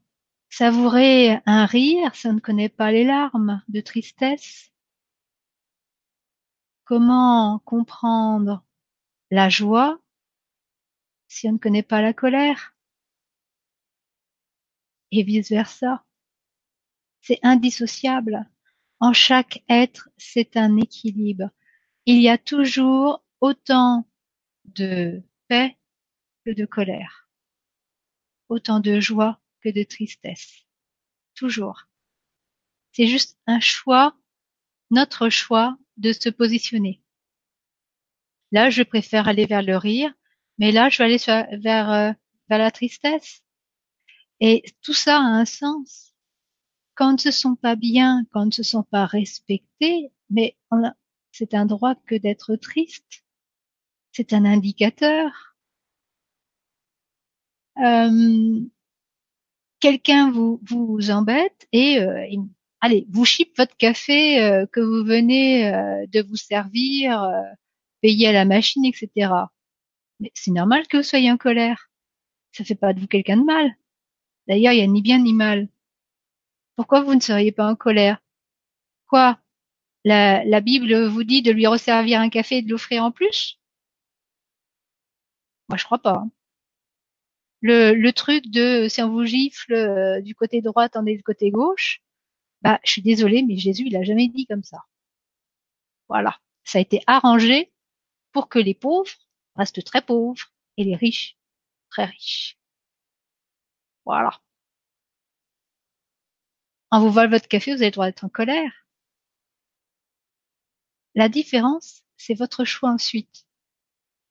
savourer un rire ça ne connaît pas les larmes de tristesse? Comment comprendre la joie si on ne connaît pas la colère? Et vice-versa. C'est indissociable. En chaque être, c'est un équilibre. Il y a toujours autant de paix que de colère, autant de joie que de tristesse. Toujours. C'est juste un choix, notre choix de se positionner. Là, je préfère aller vers le rire, mais là, je vais aller vers, euh, vers la tristesse. Et tout ça a un sens. Quand on ne se sent pas bien, quand on ne se sent pas respecté, mais c'est un droit que d'être triste. C'est un indicateur. Euh, quelqu'un vous, embête et euh, allez, vous chip votre café euh, que vous venez de vous servir, payer à la machine, etc. Mais c'est normal que vous soyez en colère. Ça fait pas de vous quelqu'un de mal. D'ailleurs, il y a ni bien ni mal. Pourquoi vous ne seriez pas en colère? Quoi? La, Bible vous dit de lui resservir un café et de l'offrir en plus? Moi, je crois pas. Hein. Le, truc de si on vous gifle euh, du côté droit, tandis du côté gauche, bah, je suis désolée, mais Jésus, il a jamais dit comme ça. Voilà. Ça a été arrangé pour que les pauvres restent très pauvres et les riches très riches. Voilà. On vous vole votre café, vous avez le droit d'être en colère. La différence, c'est votre choix ensuite.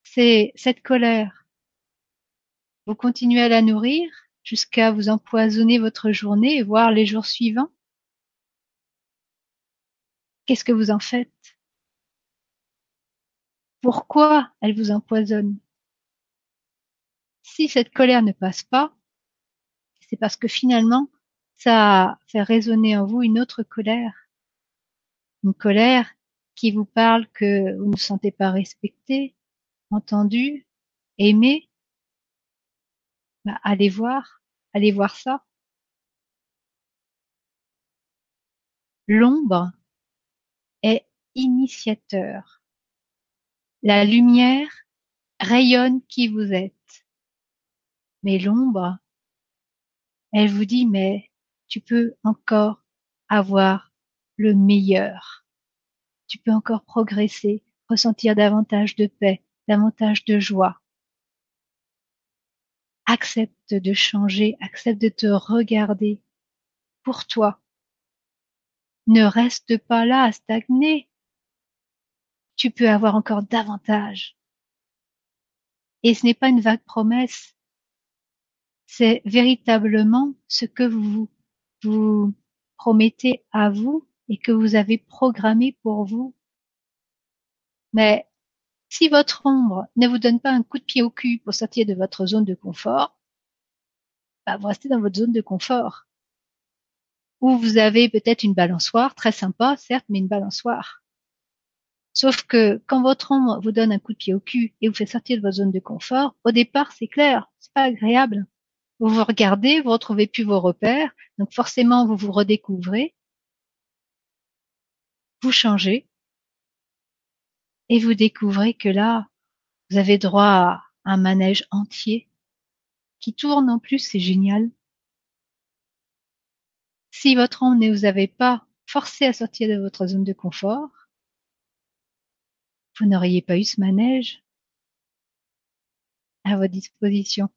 C'est cette colère. Vous continuez à la nourrir jusqu'à vous empoisonner votre journée et voir les jours suivants. Qu'est-ce que vous en faites? Pourquoi elle vous empoisonne? Si cette colère ne passe pas, c'est parce que finalement, ça fait résonner en vous une autre colère. Une colère qui vous parle que vous ne vous sentez pas respecté, entendu, aimé. Bah, allez voir, allez voir ça. L'ombre est initiateur. La lumière rayonne qui vous êtes. Mais l'ombre, elle vous dit, mais tu peux encore avoir le meilleur. Tu peux encore progresser, ressentir davantage de paix, davantage de joie. Accepte de changer, accepte de te regarder pour toi. Ne reste pas là à stagner. Tu peux avoir encore davantage. Et ce n'est pas une vague promesse. C'est véritablement ce que vous vous promettez à vous et que vous avez programmé pour vous. Mais si votre ombre ne vous donne pas un coup de pied au cul pour sortir de votre zone de confort, bah vous restez dans votre zone de confort. Ou vous avez peut-être une balançoire, très sympa, certes, mais une balançoire. Sauf que quand votre ombre vous donne un coup de pied au cul et vous fait sortir de votre zone de confort, au départ, c'est clair, c'est pas agréable. Vous vous regardez, vous retrouvez plus vos repères, donc forcément vous vous redécouvrez, vous changez et vous découvrez que là, vous avez droit à un manège entier qui tourne en plus, c'est génial. Si votre ombre ne vous avait pas forcé à sortir de votre zone de confort, vous n'auriez pas eu ce manège à votre disposition.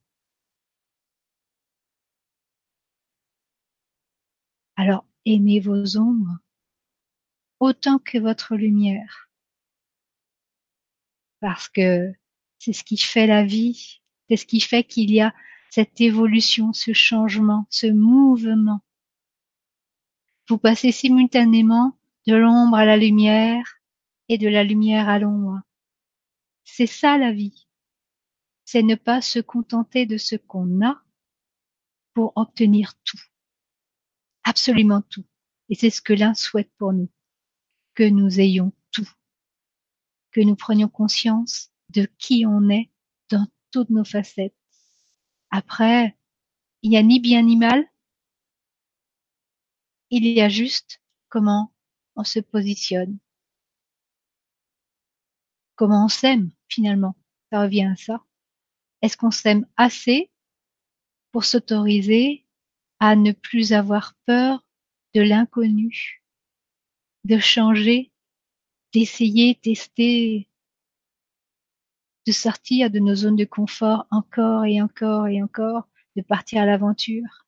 Alors aimez vos ombres autant que votre lumière. Parce que c'est ce qui fait la vie, c'est ce qui fait qu'il y a cette évolution, ce changement, ce mouvement. Vous passez simultanément de l'ombre à la lumière et de la lumière à l'ombre. C'est ça la vie. C'est ne pas se contenter de ce qu'on a pour obtenir tout. Absolument tout. Et c'est ce que l'un souhaite pour nous. Que nous ayons tout. Que nous prenions conscience de qui on est dans toutes nos facettes. Après, il n'y a ni bien ni mal. Il y a juste comment on se positionne. Comment on s'aime, finalement. Ça revient à ça. Est-ce qu'on s'aime assez pour s'autoriser à ne plus avoir peur de l'inconnu, de changer, d'essayer, tester, de sortir de nos zones de confort encore et encore et encore, de partir à l'aventure.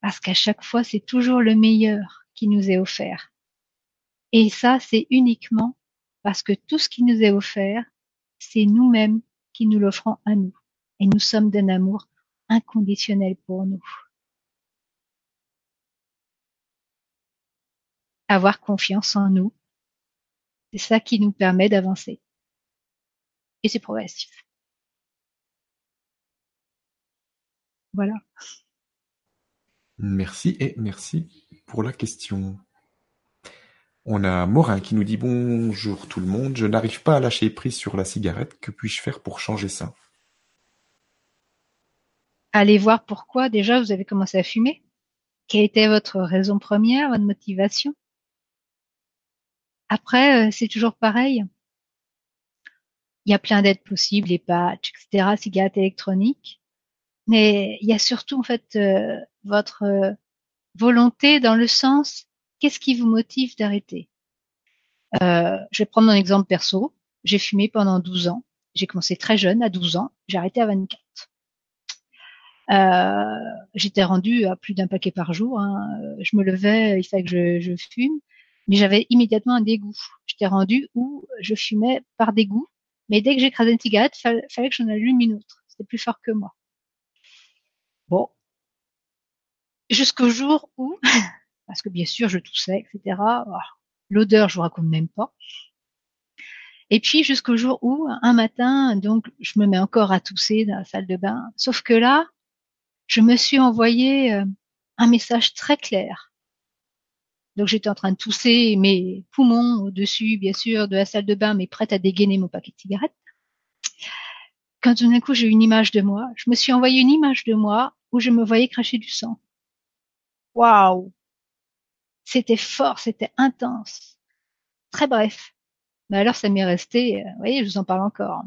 Parce qu'à chaque fois, c'est toujours le meilleur qui nous est offert. Et ça, c'est uniquement parce que tout ce qui nous est offert, c'est nous-mêmes qui nous l'offrons à nous. Et nous sommes d'un amour inconditionnel pour nous. Avoir confiance en nous, c'est ça qui nous permet d'avancer. Et c'est progressif. Voilà. Merci et merci pour la question. On a Morin qui nous dit bonjour tout le monde, je n'arrive pas à lâcher prise sur la cigarette, que puis-je faire pour changer ça? Allez voir pourquoi déjà vous avez commencé à fumer. Quelle était votre raison première, votre motivation? Après, euh, c'est toujours pareil. Il y a plein d'aides possibles, les patchs, etc., cigarettes électroniques. Mais il y a surtout en fait euh, votre euh, volonté dans le sens qu'est-ce qui vous motive d'arrêter? je vais prendre mon exemple perso. J'ai fumé pendant 12 ans. J'ai commencé très jeune, à 12 ans. J'ai arrêté à 24. J'étais rendue à plus d'un paquet par jour. Hein. Je me levais, il fallait que je fume mais j'avais immédiatement un dégoût. J'étais rendu où je fumais par dégoût, mais dès que j'écrasais une cigarette, il fallait, que j'en allume une autre. C'était plus fort que moi. Bon. Jusqu'au jour où, <laughs> parce que bien sûr je toussais, etc. L'odeur, je vous raconte même pas. Et puis jusqu'au jour où, un matin, donc je me mets encore à tousser dans la salle de bain. Sauf que là, je me suis envoyé euh, un message très clair donc j'étais en train de tousser mes poumons au-dessus, bien sûr, de la salle de bain, mais prête à dégainer mon paquet de cigarettes. Quand tout d'un coup j'ai eu une image de moi, je me suis envoyé une image de moi où je me voyais cracher du sang. Waouh C'était fort, c'était intense. Très bref. Mais alors ça m'est resté, euh, vous voyez, je vous en parle encore.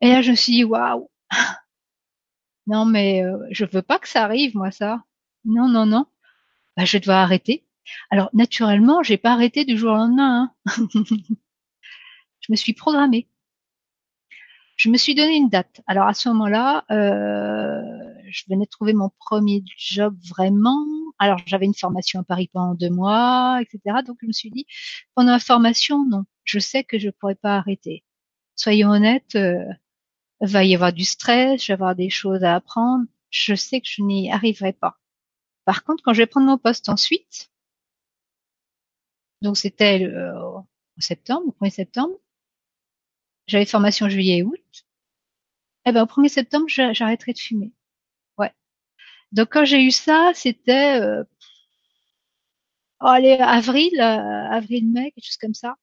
Et là je me suis dit waouh <laughs> Non mais euh, je veux pas que ça arrive moi ça. Non non non bah, je dois arrêter. Alors naturellement, j'ai pas arrêté du jour au lendemain. Hein. <laughs> je me suis programmée. Je me suis donné une date. Alors à ce moment-là, euh, je venais de trouver mon premier job vraiment. Alors j'avais une formation à Paris pendant deux mois, etc. Donc je me suis dit, pendant la formation, non, je sais que je pourrais pas arrêter. Soyons honnêtes, euh, va y avoir du stress, je vais avoir des choses à apprendre. Je sais que je n'y arriverai pas. Par contre, quand je vais prendre mon poste ensuite, donc c'était en septembre, au 1er septembre, j'avais formation juillet et août, eh ben au 1er septembre, j'arrêterai de fumer. Ouais. Donc quand j'ai eu ça, c'était euh, oh, allez, avril, euh, avril-mai, quelque chose comme ça.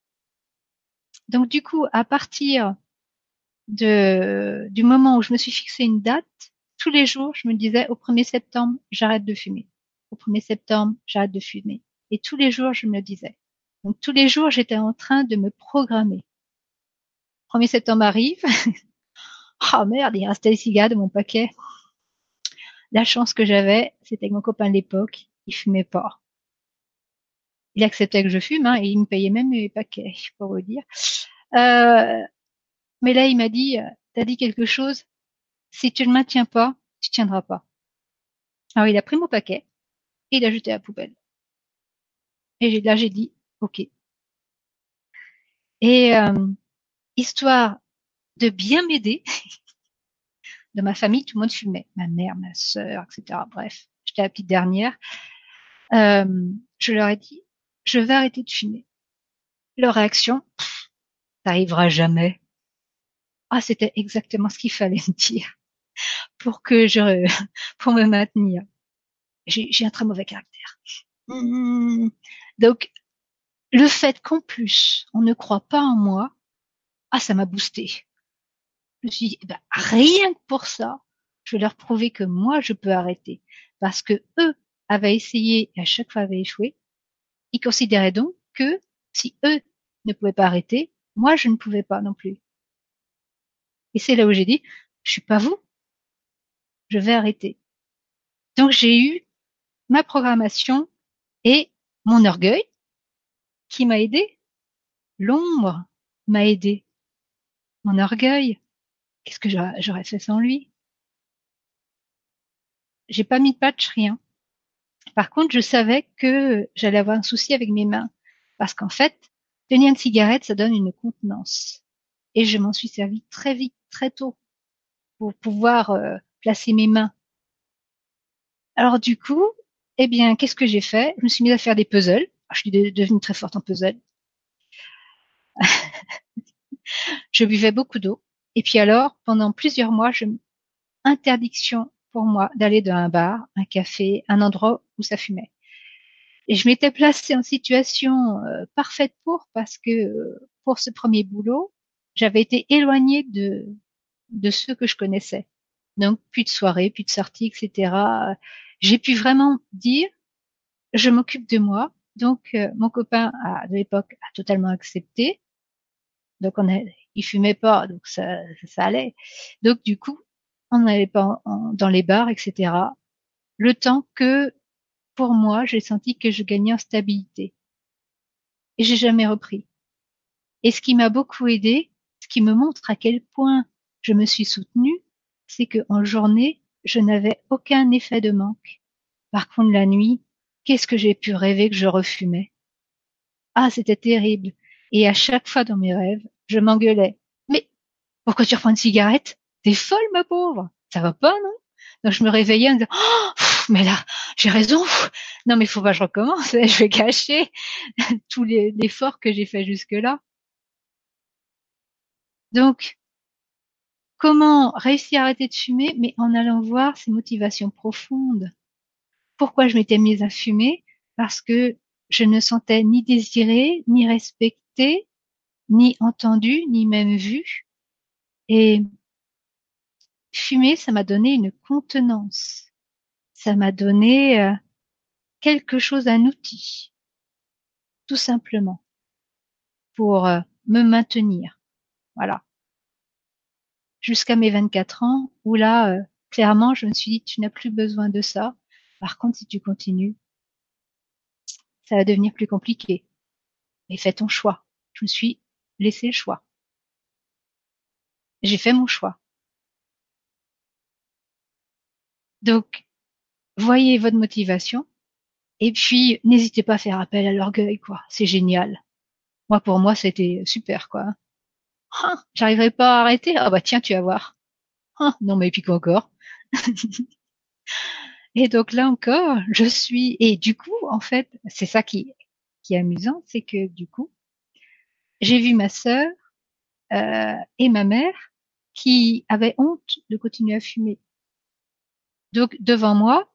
Donc du coup, à partir du moment où je me suis fixé une date, tous les jours, je me disais au 1er septembre, j'arrête de fumer au 1er septembre, j'arrête de fumer. Et tous les jours, je me le disais. Donc tous les jours, j'étais en train de me programmer. 1er septembre arrive. oh <laughs> merde, il restait les cigares de mon paquet. La chance que j'avais, c'était que mon copain de l'époque, il fumait pas. Il acceptait que je fume, hein, et il me payait même mes paquets, <laughs> pour vous dire. Euh, mais là, il m'a dit, euh, t'as dit quelque chose, si tu ne maintiens pas, tu tiendras pas. Alors il a pris mon paquet et il l'a jeté à la poubelle. Et là j'ai dit ok. Et euh, histoire de bien m'aider, <laughs> de ma famille, tout le monde fumait, ma mère, ma sœur, etc. Bref, j'étais la petite dernière. Euh, je leur ai dit je vais arrêter de fumer. Leur réaction, ça arrivera jamais. Ah, c'était exactement ce qu'il fallait me dire pour que je, <laughs> pour me maintenir. J'ai un très mauvais caractère. Mmh. Donc, le fait qu'en plus, on ne croit pas en moi, ah, ça m'a boosté. Je me suis dit, eh ben, rien que pour ça, je vais leur prouver que moi, je peux arrêter. Parce que eux avaient essayé et à chaque fois avaient échoué. Ils considéraient donc que si eux ne pouvaient pas arrêter, moi, je ne pouvais pas non plus. Et c'est là où j'ai dit, je suis pas vous, je vais arrêter. Donc j'ai eu ma programmation et mon orgueil qui m'a aidé. L'ombre m'a aidé. Mon orgueil, qu'est-ce que j'aurais fait sans lui? J'ai pas mis de patch, rien. Par contre, je savais que j'allais avoir un souci avec mes mains. Parce qu'en fait, tenir une cigarette, ça donne une contenance. Et je m'en suis servi très vite, très tôt, pour pouvoir euh, placer mes mains. Alors du coup, eh bien, qu'est-ce que j'ai fait? Je me suis mise à faire des puzzles. Ah, je suis devenue très forte en puzzle. <laughs> je buvais beaucoup d'eau. Et puis alors, pendant plusieurs mois, je interdiction pour moi d'aller dans un bar, un café, un endroit où ça fumait. Et je m'étais placée en situation euh, parfaite pour parce que euh, pour ce premier boulot, j'avais été éloignée de de ceux que je connaissais. Donc plus de soirées, plus de sorties, etc. J'ai pu vraiment dire, je m'occupe de moi. Donc euh, mon copain à, de l'époque a totalement accepté. Donc on a, il fumait pas, donc ça, ça allait. Donc du coup, on n'allait pas dans les bars, etc. Le temps que, pour moi, j'ai senti que je gagnais en stabilité. Et j'ai jamais repris. Et ce qui m'a beaucoup aidé, ce qui me montre à quel point je me suis soutenue, c'est que en journée, je n'avais aucun effet de manque. Par contre, la nuit, qu'est-ce que j'ai pu rêver que je refumais? Ah, c'était terrible. Et à chaque fois dans mes rêves, je m'engueulais. Mais pourquoi tu reprends une cigarette? T'es folle, ma pauvre. Ça va pas, non? Donc je me réveillais en disant oh, mais là, j'ai raison. Non, mais il faut pas que je recommence. Je vais cacher <laughs> les l'effort que j'ai fait jusque-là. Donc, Comment réussir à arrêter de fumer, mais en allant voir ses motivations profondes. Pourquoi je m'étais mise à fumer? Parce que je ne sentais ni désirée, ni respectée, ni entendue, ni même vue. Et fumer, ça m'a donné une contenance. Ça m'a donné euh, quelque chose, un outil, tout simplement, pour euh, me maintenir. Voilà jusqu'à mes 24 ans, où là, euh, clairement, je me suis dit, tu n'as plus besoin de ça. Par contre, si tu continues, ça va devenir plus compliqué. Mais fais ton choix. Je me suis laissé le choix. J'ai fait mon choix. Donc, voyez votre motivation. Et puis, n'hésitez pas à faire appel à l'orgueil, quoi. C'est génial. Moi, pour moi, c'était super, quoi. Ah, j'arriverai pas à arrêter. Ah bah tiens, tu vas voir. Ah, non mais puis quoi encore <laughs> Et donc là encore, je suis et du coup, en fait, c'est ça qui qui est amusant, c'est que du coup, j'ai vu ma sœur euh, et ma mère qui avaient honte de continuer à fumer. Donc devant moi,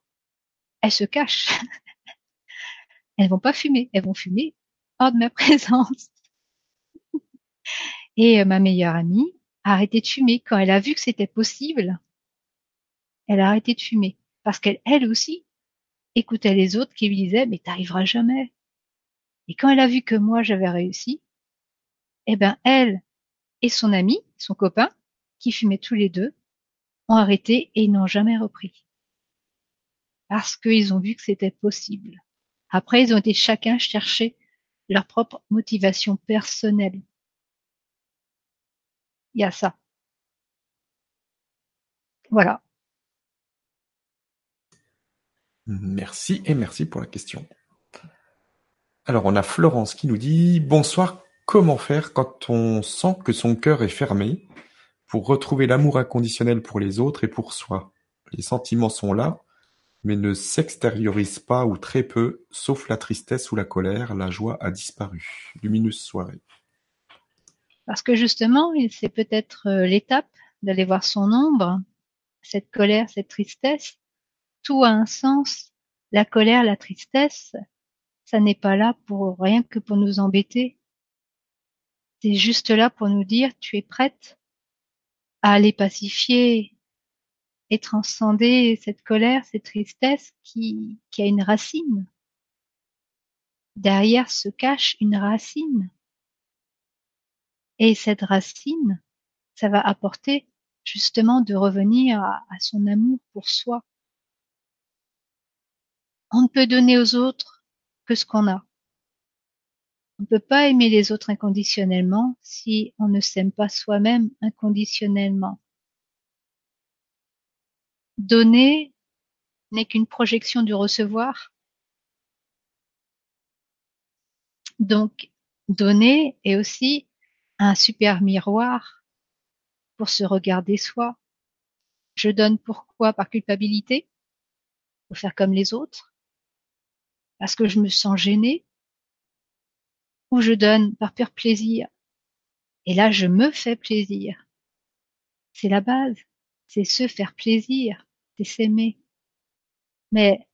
elles se cachent. <laughs> elles vont pas fumer, elles vont fumer hors de ma <laughs> présence. Et euh, ma meilleure amie a arrêté de fumer. Quand elle a vu que c'était possible, elle a arrêté de fumer. Parce qu'elle elle aussi, écoutait les autres qui lui disaient mais t'arriveras jamais. Et quand elle a vu que moi j'avais réussi, eh ben elle et son ami, son copain, qui fumaient tous les deux, ont arrêté et n'ont jamais repris. Parce qu'ils ont vu que c'était possible. Après, ils ont été chacun chercher leur propre motivation personnelle. Il y a ça. Voilà. Merci et merci pour la question. Alors on a Florence qui nous dit bonsoir, comment faire quand on sent que son cœur est fermé pour retrouver l'amour inconditionnel pour les autres et pour soi? Les sentiments sont là, mais ne s'extériorisent pas ou très peu, sauf la tristesse ou la colère, la joie a disparu. Lumineuse soirée. Parce que justement, c'est peut-être euh, l'étape d'aller voir son ombre, cette colère, cette tristesse. Tout a un sens. La colère, la tristesse, ça n'est pas là pour rien que pour nous embêter. C'est juste là pour nous dire tu es prête à aller pacifier et transcender cette colère, cette tristesse qui, qui a une racine. Derrière se cache une racine. Et cette racine, ça va apporter justement de revenir à, son amour pour soi. On ne peut donner aux autres que ce qu'on a. On ne peut pas aimer les autres inconditionnellement si on ne s'aime pas soi-même inconditionnellement. Donner n'est qu'une projection du recevoir. Donc, donner est aussi un super miroir pour se regarder soi. Je donne pourquoi Par culpabilité Pour faire comme les autres Parce que je me sens gênée ou je donne par pur plaisir. Et là, je me fais plaisir. C'est la base. C'est se faire plaisir. C'est s'aimer. Mais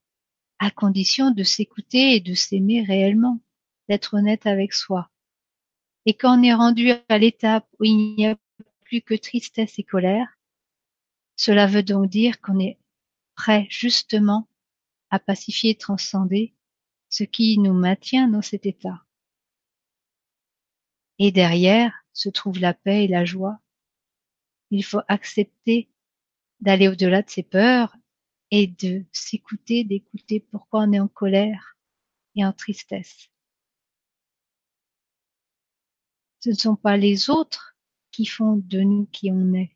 à condition de s'écouter et de s'aimer réellement, d'être honnête avec soi. Et quand on est rendu à l'étape où il n'y a plus que tristesse et colère, cela veut donc dire qu'on est prêt justement à pacifier et transcender ce qui nous maintient dans cet état. Et derrière se trouve la paix et la joie. Il faut accepter d'aller au-delà de ses peurs et de s'écouter, d'écouter pourquoi on est en colère et en tristesse. Ce ne sont pas les autres qui font de nous qui on est.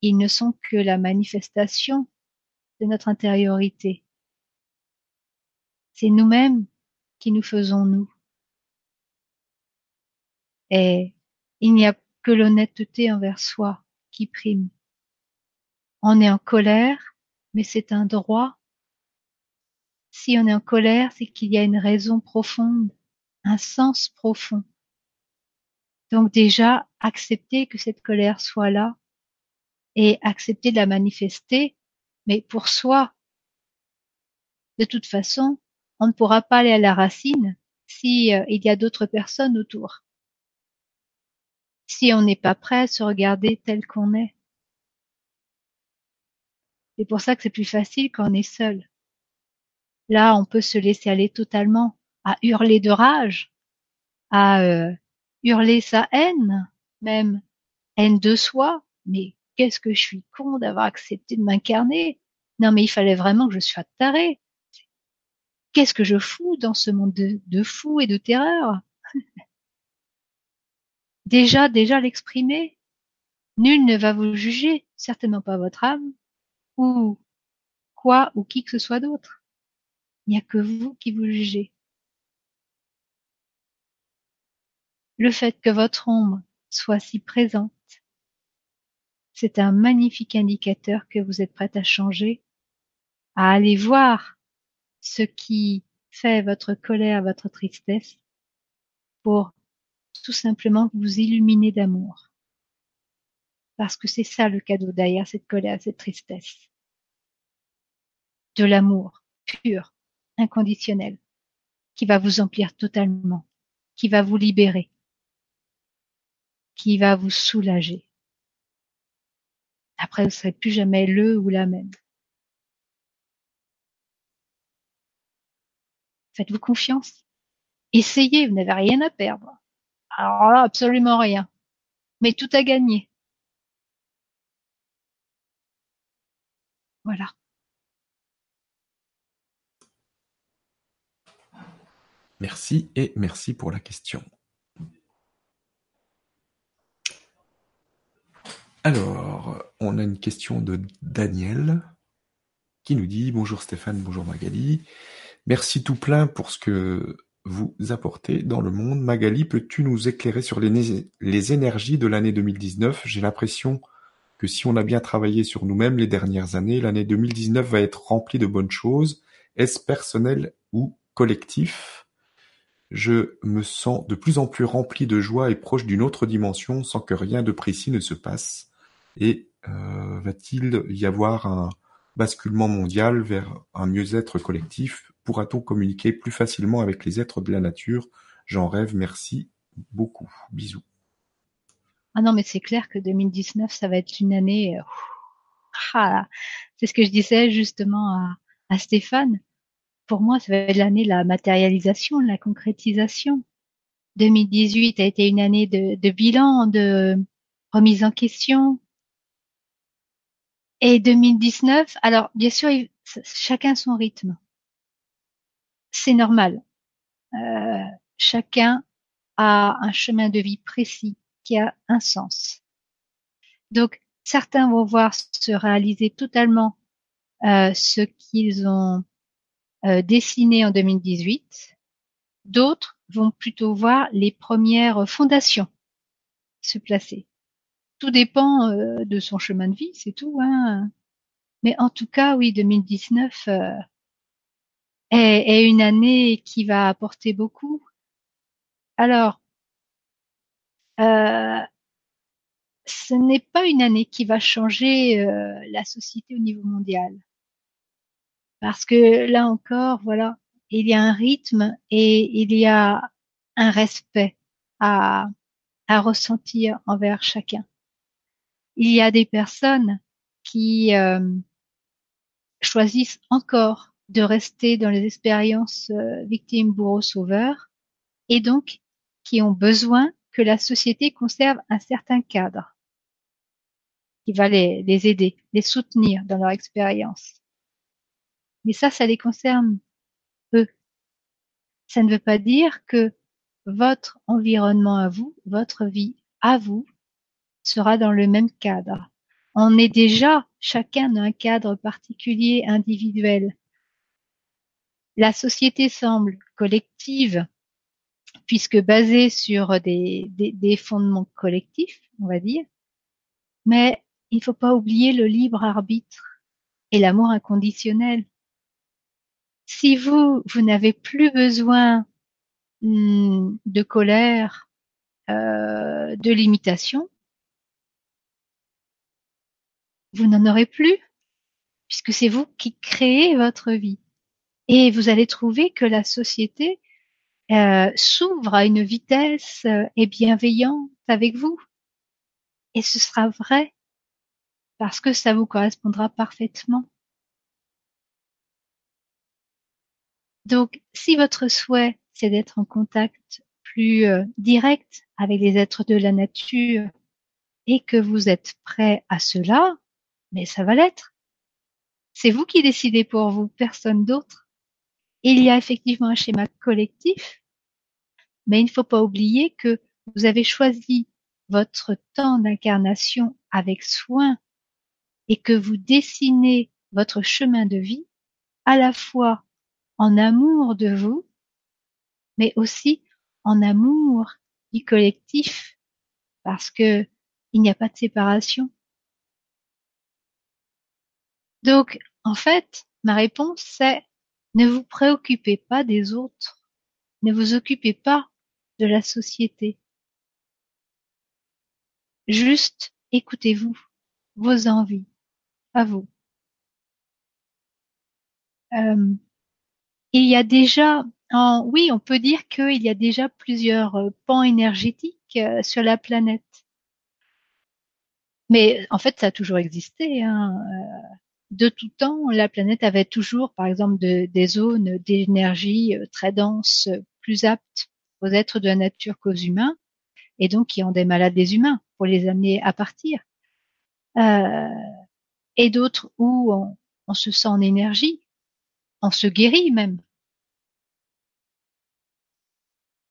Ils ne sont que la manifestation de notre intériorité. C'est nous-mêmes qui nous faisons nous. Et il n'y a que l'honnêteté envers soi qui prime. On est en colère, mais c'est un droit. Si on est en colère, c'est qu'il y a une raison profonde, un sens profond. Donc déjà, accepter que cette colère soit là et accepter de la manifester, mais pour soi. De toute façon, on ne pourra pas aller à la racine si euh, il y a d'autres personnes autour si on n'est pas prêt à se regarder tel qu'on est. C'est pour ça que c'est plus facile quand on est seul. Là, on peut se laisser aller totalement à hurler de rage, à euh, hurler sa haine, même haine de soi. Mais qu'est-ce que je suis con d'avoir accepté de m'incarner? Non, mais il fallait vraiment que je sois taré. Qu'est-ce que je fous dans ce monde de, fous et de terreur? <laughs> Déjà, déjà l'exprimer. Nul ne va vous juger, certainement pas votre âme, ou quoi ou qui que ce soit d'autre. Il n'y a que vous qui vous jugez. Le fait que votre ombre soit si présente, c'est un magnifique indicateur que vous êtes prête à changer, à aller voir ce qui fait votre colère, votre tristesse, pour tout simplement vous illuminer d'amour. Parce que c'est ça le cadeau derrière cette colère, cette tristesse. De l'amour pur, inconditionnel, qui va vous emplir totalement, qui va vous libérer, qui va vous soulager. Après, vous ne serez plus jamais le ou la même. Faites-vous confiance. Essayez, vous n'avez rien à perdre. Alors absolument rien. Mais tout à gagner. Voilà. Merci et merci pour la question. Alors, on a une question de Daniel qui nous dit Bonjour Stéphane, bonjour Magali. Merci tout plein pour ce que vous apportez dans le monde. Magali, peux-tu nous éclairer sur les, énergies de l'année 2019 J'ai l'impression que si on a bien travaillé sur nous-mêmes les dernières années, l'année 2019 va être remplie de bonnes choses. Est-ce personnel ou collectif? Je me sens de plus en plus rempli de joie et proche d'une autre dimension sans que rien de précis ne se passe. Et euh, va-t-il y avoir un basculement mondial vers un mieux-être collectif? Pourra-t-on communiquer plus facilement avec les êtres de la nature? J'en rêve, merci beaucoup. Bisous. Ah non, mais c'est clair que 2019, ça va être une année. Euh, ah, c'est ce que je disais justement à, à Stéphane. Pour moi, ça va être l'année de la matérialisation, de la concrétisation. 2018 a été une année de, de bilan, de remise en question, et 2019, alors bien sûr, chacun son rythme. C'est normal. Euh, chacun a un chemin de vie précis qui a un sens. Donc, certains vont voir se réaliser totalement euh, ce qu'ils ont euh, dessiné en 2018. D'autres vont plutôt voir les premières fondations se placer. Tout dépend euh, de son chemin de vie, c'est tout. Hein. Mais en tout cas, oui, 2019 euh, est, est, une année qui va apporter beaucoup. Alors, euh, ce n'est pas une année qui va changer euh, la société au niveau mondial. Parce que là encore, voilà, il y a un rythme et il y a un respect à, à ressentir envers chacun il y a des personnes qui euh, choisissent encore de rester dans les expériences euh, victimes, bourreaux, sauveurs, et donc qui ont besoin que la société conserve un certain cadre qui va les, aider, les soutenir dans leur expérience. Mais ça, ça les concerne eux. Ça ne veut pas dire que votre environnement à vous, votre vie à vous, sera dans le même cadre. On est déjà chacun dans un cadre particulier individuel. La société semble collective puisque basée sur des, fondements collectifs, on va dire, mais il ne faut pas oublier le libre arbitre et l'amour inconditionnel. Si vous, vous n'avez plus besoin hmm, de colère, euh, de limitation, vous n'en aurez plus, puisque c'est vous qui créez votre vie. Et vous allez trouver que la société euh, s'ouvre à une vitesse euh, et bienveillante avec vous. Et ce sera vrai, parce que ça vous correspondra parfaitement. Donc, si votre souhait, c'est d'être en contact plus euh, direct avec les êtres de la nature et que vous êtes prêt à cela, mais ça va l'être. C'est vous qui décidez pour vous, personne d'autre. Il y a effectivement un schéma collectif, mais il ne faut pas oublier que vous avez choisi votre temps d'incarnation avec soin et que vous dessinez votre chemin de vie à la fois en amour de vous, mais aussi en amour du collectif, parce que il n'y a pas de séparation. Donc, en fait, ma réponse c'est ne vous préoccupez pas des autres, ne vous occupez pas de la société. Juste écoutez-vous, vos envies, à vous. Euh, il y a déjà, oui, on peut dire qu'il y a déjà plusieurs euh, pans énergétiques euh, sur la planète. Mais en fait, ça a toujours existé. Hein. De tout temps, la planète avait toujours, par exemple, des zones d'énergie euh, très denses, plus aptes aux êtres de la nature qu'aux humains, et donc qui ont des malades des humains pour les amener à partir. Euh, et d'autres où on, on se sent en énergie, on se guérit même.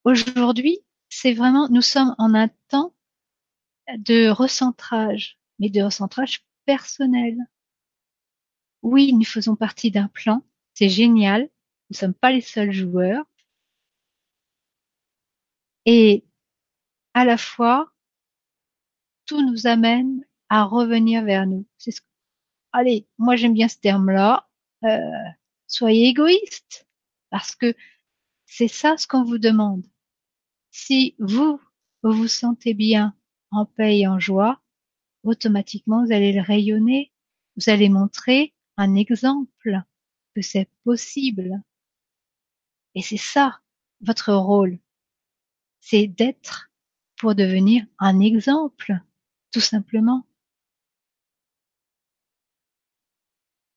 Aujourd'hui, c'est vraiment, nous sommes en un temps de recentrage, mais de recentrage personnel. Oui, nous faisons partie d'un plan, c'est génial, nous ne sommes pas les seuls joueurs. Et à la fois, tout nous amène à revenir vers nous. C'est ce... Allez, moi j'aime bien ce terme-là. Euh, soyez égoïste, parce que c'est ça ce qu'on vous demande. Si vous, vous vous sentez bien, en paix et en joie, automatiquement vous allez le rayonner, vous allez montrer un exemple que c'est possible. Et c'est ça votre rôle, c'est d'être pour devenir un exemple, tout simplement.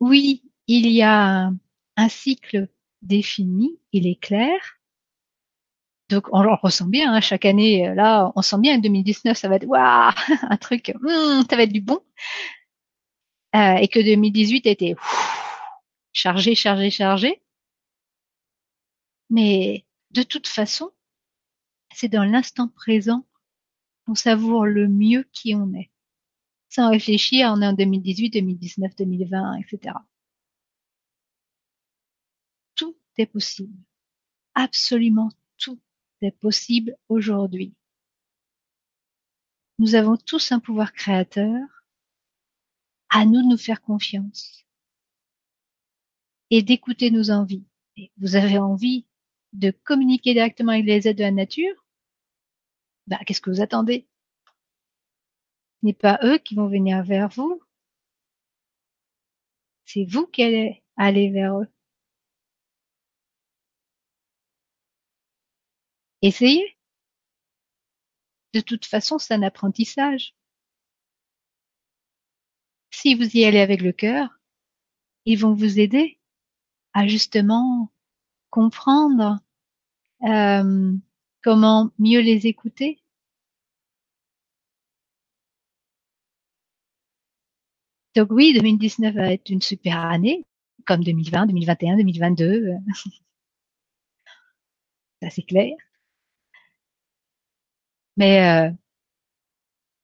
Oui, il y a un cycle défini, il est clair. Donc on le ressent bien, hein, chaque année, là, on sent bien, 2019, ça va être waouh, <laughs> un truc, hmm, ça va être du bon. Euh, et que 2018 a été chargé, chargé, chargé. Mais de toute façon, c'est dans l'instant présent qu'on savoure le mieux qui on est. Sans réfléchir, on est en 2018, 2019, 2020, etc. Tout est possible. Absolument tout est possible aujourd'hui. Nous avons tous un pouvoir créateur. À nous de nous faire confiance et d'écouter nos envies. vous avez envie de communiquer directement avec les aides de la nature? Bah, Qu'est-ce que vous attendez? Ce n'est pas eux qui vont venir vers vous. C'est vous qui allez aller vers eux. Essayez. De toute façon, c'est un apprentissage. Si vous y allez avec le cœur, ils vont vous aider à justement comprendre euh, comment mieux les écouter. Donc oui, 2019 va être une super année, comme 2020, 2021, 2022. Ça c'est clair. Mais euh,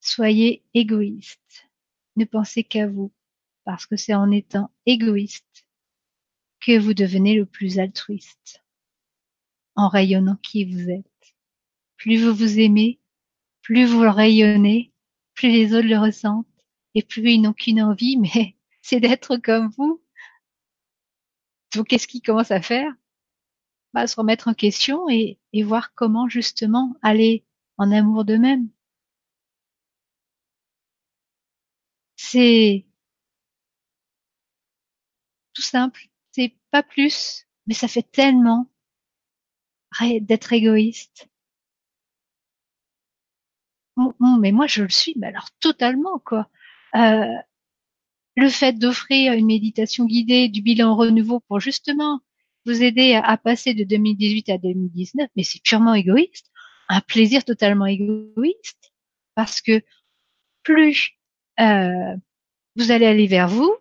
soyez égoïste. Ne pensez qu'à vous, parce que c'est en étant égoïste que vous devenez le plus altruiste, en rayonnant qui vous êtes. Plus vous vous aimez, plus vous rayonnez, plus les autres le ressentent, et plus ils n'ont qu'une envie, <laughs> mais c'est d'être comme vous. Donc qu'est-ce qu'ils commencent à faire? Bah, Se remettre en question et voir comment justement aller en amour d'eux-mêmes. C'est tout simple, c'est pas plus, mais ça fait tellement d'être égoïste. mais moi je le suis, mais alors totalement quoi. Euh, le fait d'offrir une méditation guidée du bilan renouveau pour justement vous aider à, à passer de 2018 à 2019, mais c'est purement égoïste un plaisir totalement égoïste parce que plus euh, vous allez aller vers vous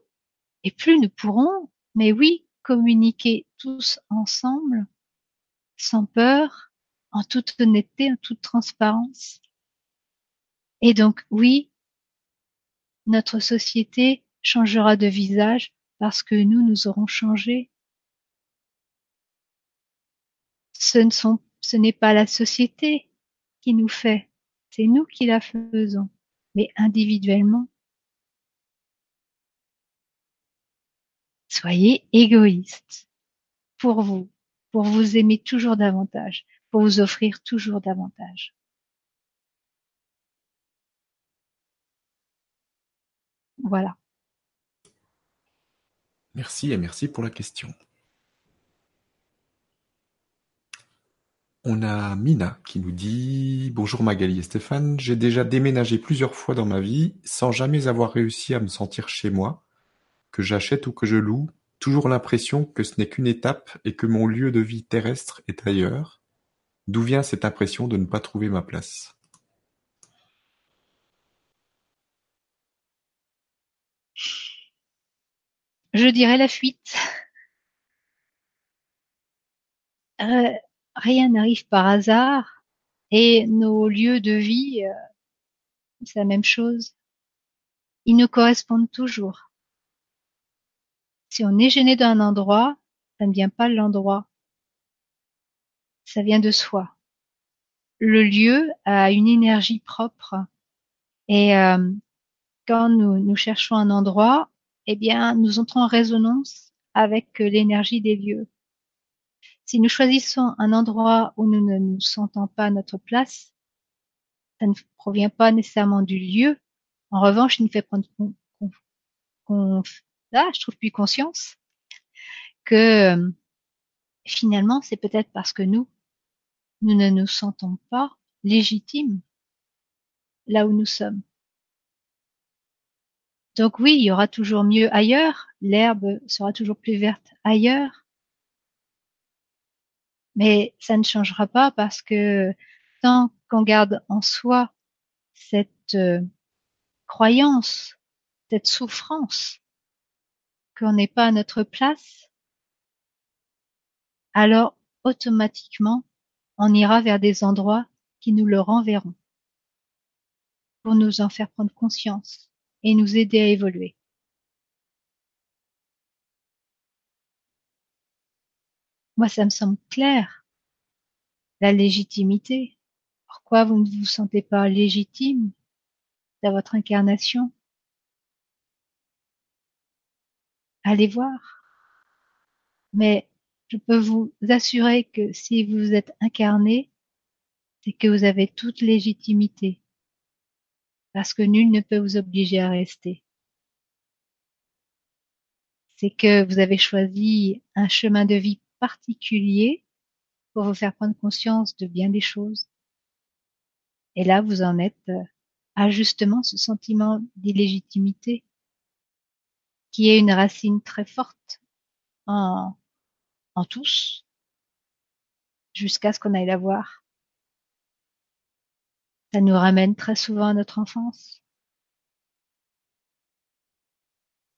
et plus nous pourrons, mais oui, communiquer tous ensemble sans peur, en toute honnêteté, en toute transparence. Et donc oui, notre société changera de visage parce que nous, nous aurons changé. Ce n'est pas la société qui nous fait, c'est nous qui la faisons, individuellement. Soyez égoïste pour vous, pour vous aimer toujours davantage, pour vous offrir toujours davantage. Voilà. Merci et merci pour la question. On a Mina qui nous dit Bonjour Magali et Stéphane, j'ai déjà déménagé plusieurs fois dans ma vie sans jamais avoir réussi à me sentir chez moi. que j'achète ou que je loue, toujours l'impression que ce n'est qu'une étape et que mon lieu de vie terrestre est ailleurs. D'où vient cette impression de ne pas trouver ma place? Je dirais la fuite. Euh, rien n'arrive par hasard et nos lieux de vie, euh, c'est la même chose. Ils nous correspondent toujours. Si on est gêné d'un endroit, ça ne vient pas de l'endroit. Ça vient de soi. Le lieu a une énergie propre et euh, quand nous, nous cherchons un endroit, eh bien, nous entrons en résonance avec l'énergie des lieux. Si nous choisissons un endroit où nous ne nous sentons pas notre place, ça ne provient pas nécessairement du lieu. En revanche, il nous fait prendre ah, je trouve plus conscience que euh, finalement, c'est peut-être parce que nous, nous ne nous sentons pas légitimes là où nous sommes. Donc oui, il y aura toujours mieux ailleurs, l'herbe sera toujours plus verte ailleurs, mais ça ne changera pas parce que tant qu'on garde en soi cette euh, croyance, cette souffrance qu'on n'est pas à notre place, alors automatiquement on ira vers des endroits qui nous le renverront pour nous en faire prendre conscience et nous aider à évoluer. Moi, ça me semble clair. La légitimité. Pourquoi vous ne vous sentez pas légitime dans votre incarnation? Allez voir. Mais je peux vous assurer que si vous êtes incarné, c'est que vous avez toute légitimité parce que nul ne peut vous obliger à rester. C'est que vous avez choisi un chemin de vie particulier pour vous faire prendre conscience de bien des choses. Et là, vous en êtes euh, à justement ce sentiment d'illégitimité qui est une racine très forte en, en tous jusqu'à ce qu'on aille la voir. Ça nous ramène très souvent à notre enfance,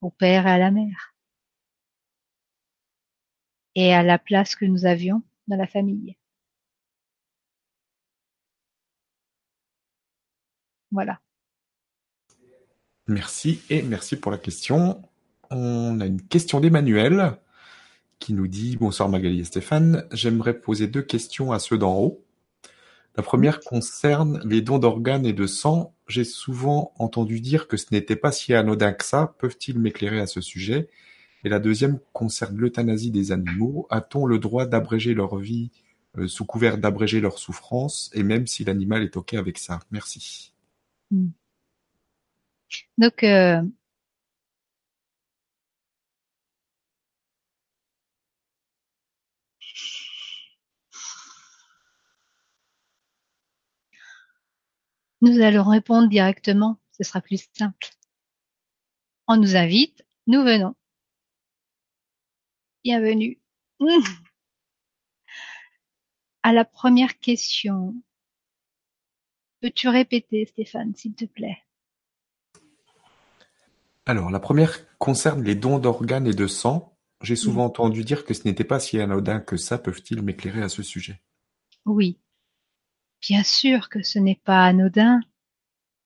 au père et à la mère, et à la place que nous avions dans la famille. Voilà. Merci et merci pour la question. On a une question d'Emmanuel qui nous dit Bonsoir Magali et Stéphane, j'aimerais poser deux questions à ceux d'en haut. La première concerne les dons d'organes et de sang. J'ai souvent entendu dire que ce n'était pas si anodin que ça. Peuvent-ils m'éclairer à ce sujet? Et la deuxième concerne l'euthanasie des animaux. A-t-on le droit d'abréger leur vie euh, sous couvert d'abréger leur souffrance et même si l'animal est OK avec ça? Merci. Hmm. Donc, euh, Nous allons répondre directement, ce sera plus simple. On nous invite, nous venons. Bienvenue. Mmh. À la première question, peux-tu répéter, Stéphane, s'il te plaît? Alors, la première concerne les dons d'organes et de sang. J'ai souvent mmh. entendu dire que ce n'était pas si anodin que ça. Peuvent-ils m'éclairer à ce sujet? Oui, Bien sûr que ce n'est pas anodin,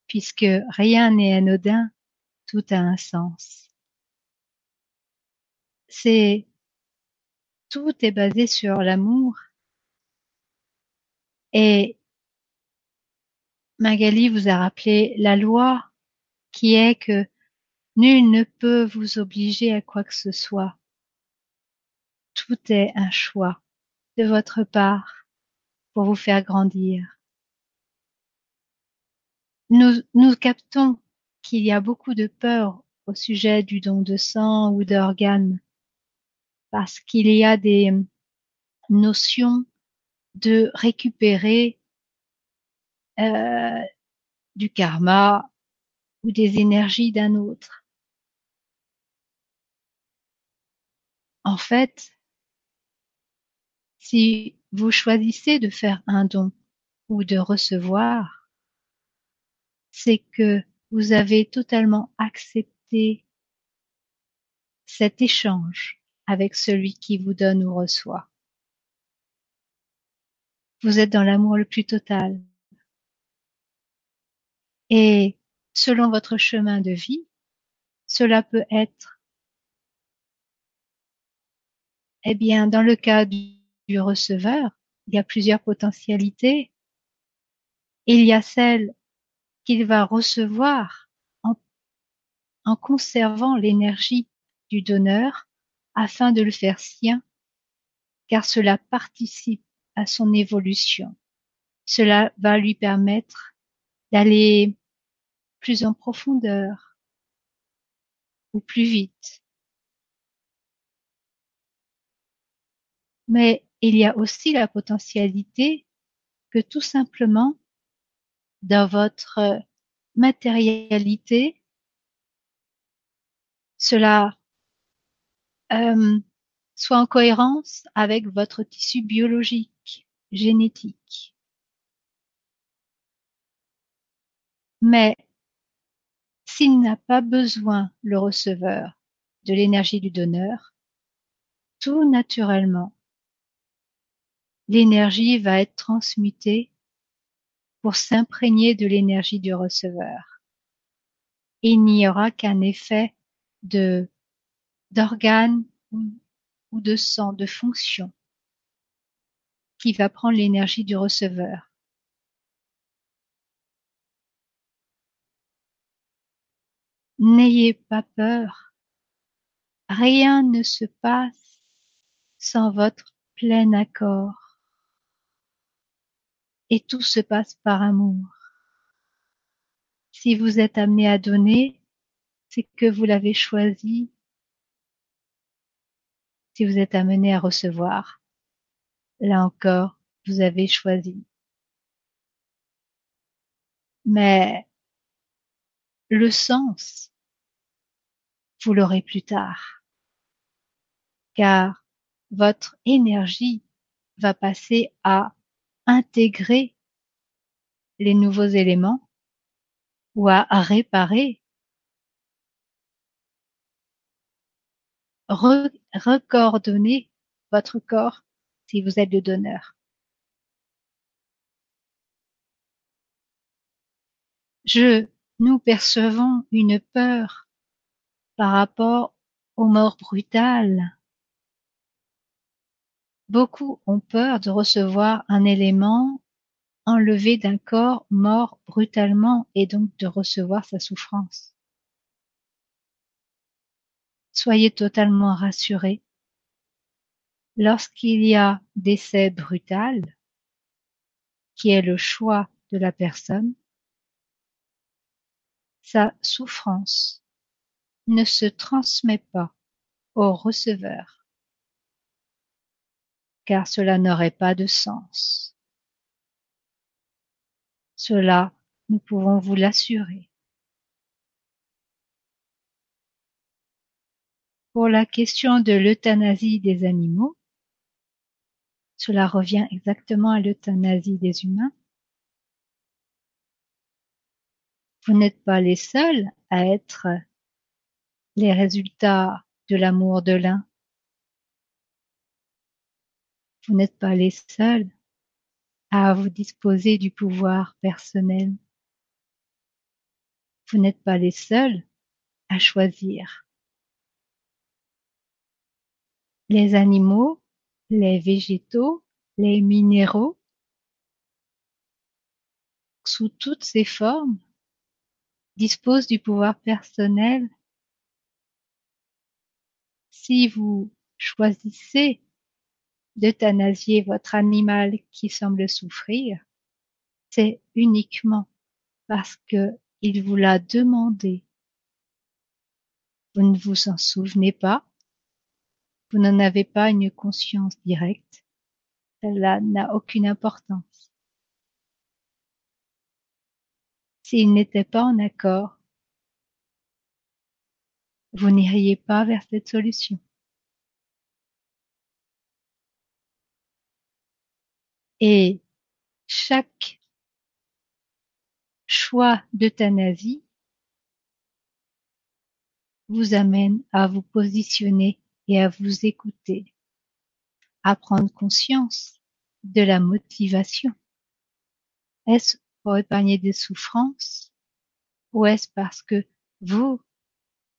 puisque rien n'est anodin, tout a un sens. C'est tout est basé sur l'amour. Et Magali vous a rappelé la loi qui est que nul ne peut vous obliger à quoi que ce soit. Tout est un choix de votre part pour vous faire grandir. Nous, nous captons qu'il y a beaucoup de peur au sujet du don de sang ou d'organes, parce qu'il y a des notions de récupérer euh, du karma ou des énergies d'un autre. En fait, si vous choisissez de faire un don ou de recevoir, c'est que vous avez totalement accepté cet échange avec celui qui vous donne ou reçoit. Vous êtes dans l'amour le plus total. Et selon votre chemin de vie, cela peut être, eh bien, dans le cas du, receveur, il y a plusieurs potentialités. Il y a celle qu'il va recevoir en, en conservant l'énergie du donneur afin de le faire sien, car cela participe à son évolution. Cela va lui permettre d'aller plus en profondeur ou plus vite. Mais il y a aussi la potentialité que tout simplement dans votre matérialité, cela euh, soit en cohérence avec votre tissu biologique, génétique. Mais s'il n'a pas besoin, le receveur, de l'énergie du donneur, tout naturellement, l'énergie va être transmutée pour s'imprégner de l'énergie du receveur. Il n'y aura qu'un effet de d'organes ou de sang, de fonction, qui va prendre l'énergie du receveur. N'ayez pas peur, rien ne se passe sans votre plein accord, et tout se passe par amour. Si vous êtes amené à donner, c'est que vous l'avez choisi. Si vous êtes amené à recevoir, là encore, vous avez choisi. Mais le sens, vous l'aurez plus tard, car votre énergie va passer à intégrer les nouveaux éléments ou à réparer, recoordonner votre corps si vous êtes le donneur. Je nous percevons une peur par rapport aux morts brutales. Beaucoup ont peur de recevoir un élément enlevé d'un corps mort brutalement et donc de recevoir sa souffrance. Soyez totalement rassurés. Lorsqu'il y a décès brutal, qui est le choix de la personne, sa souffrance ne se transmet pas au receveur, car cela n'aurait pas de sens. Cela, nous pouvons vous l'assurer. Pour la question de l'euthanasie des animaux, cela revient exactement à l'euthanasie des humains. Vous n'êtes pas les seuls à être les résultats de l'amour de l'un. Vous n'êtes pas les seuls à vous disposer du pouvoir personnel. Vous n'êtes pas les seuls à choisir. Les animaux, les végétaux, les minéraux, sous toutes ces formes, dispose du pouvoir personnel. Si vous choisissez d'euthanasier votre animal qui semble souffrir, c'est uniquement parce que il vous l'a demandé. Vous ne vous en souvenez pas, vous n'en avez pas une conscience directe, cela n'a aucune importance. S'ils n'étaient pas en accord, vous n'iriez pas vers cette solution. Et chaque choix d'euthanasie vous amène à vous positionner et à vous écouter, à prendre conscience de la motivation. Est-ce pour épargner des souffrances ou est-ce parce que vous,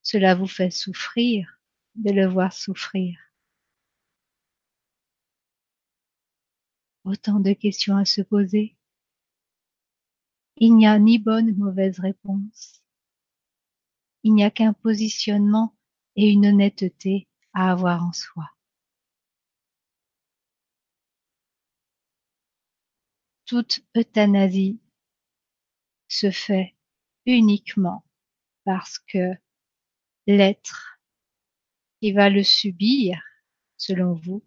cela vous fait souffrir de le voir souffrir? Autant de questions à se poser. Il n'y a ni bonne ni mauvaise réponse. Il n'y a qu'un positionnement et une honnêteté à avoir en soi. Toute euthanasie se fait uniquement parce que l'être qui va le subir, selon vous,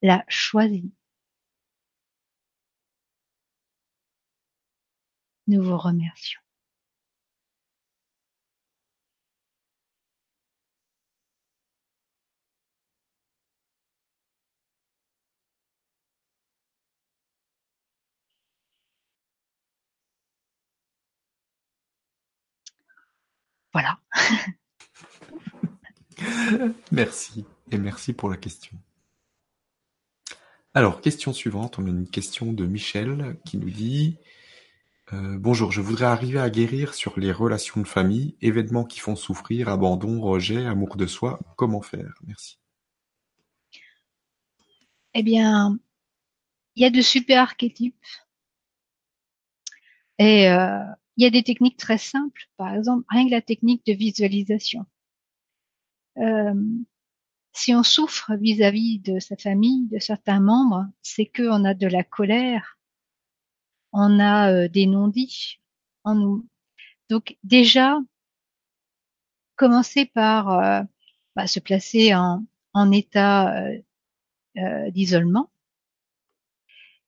l'a choisi. Nous vous remercions. Voilà. <laughs> merci et merci pour la question. Alors, question suivante, on a une question de Michel qui nous dit euh, Bonjour, je voudrais arriver à guérir sur les relations de famille, événements qui font souffrir, abandon, rejet, amour de soi, comment faire? Merci. Eh bien, il y a de super archétypes et euh, il y a des techniques très simples, par exemple, rien que la technique de visualisation. Euh, si on souffre vis-à-vis de sa famille, de certains membres, c'est qu'on a de la colère, on a euh, des non-dits en nous. Donc déjà, commencer par euh, bah, se placer en, en état d'isolement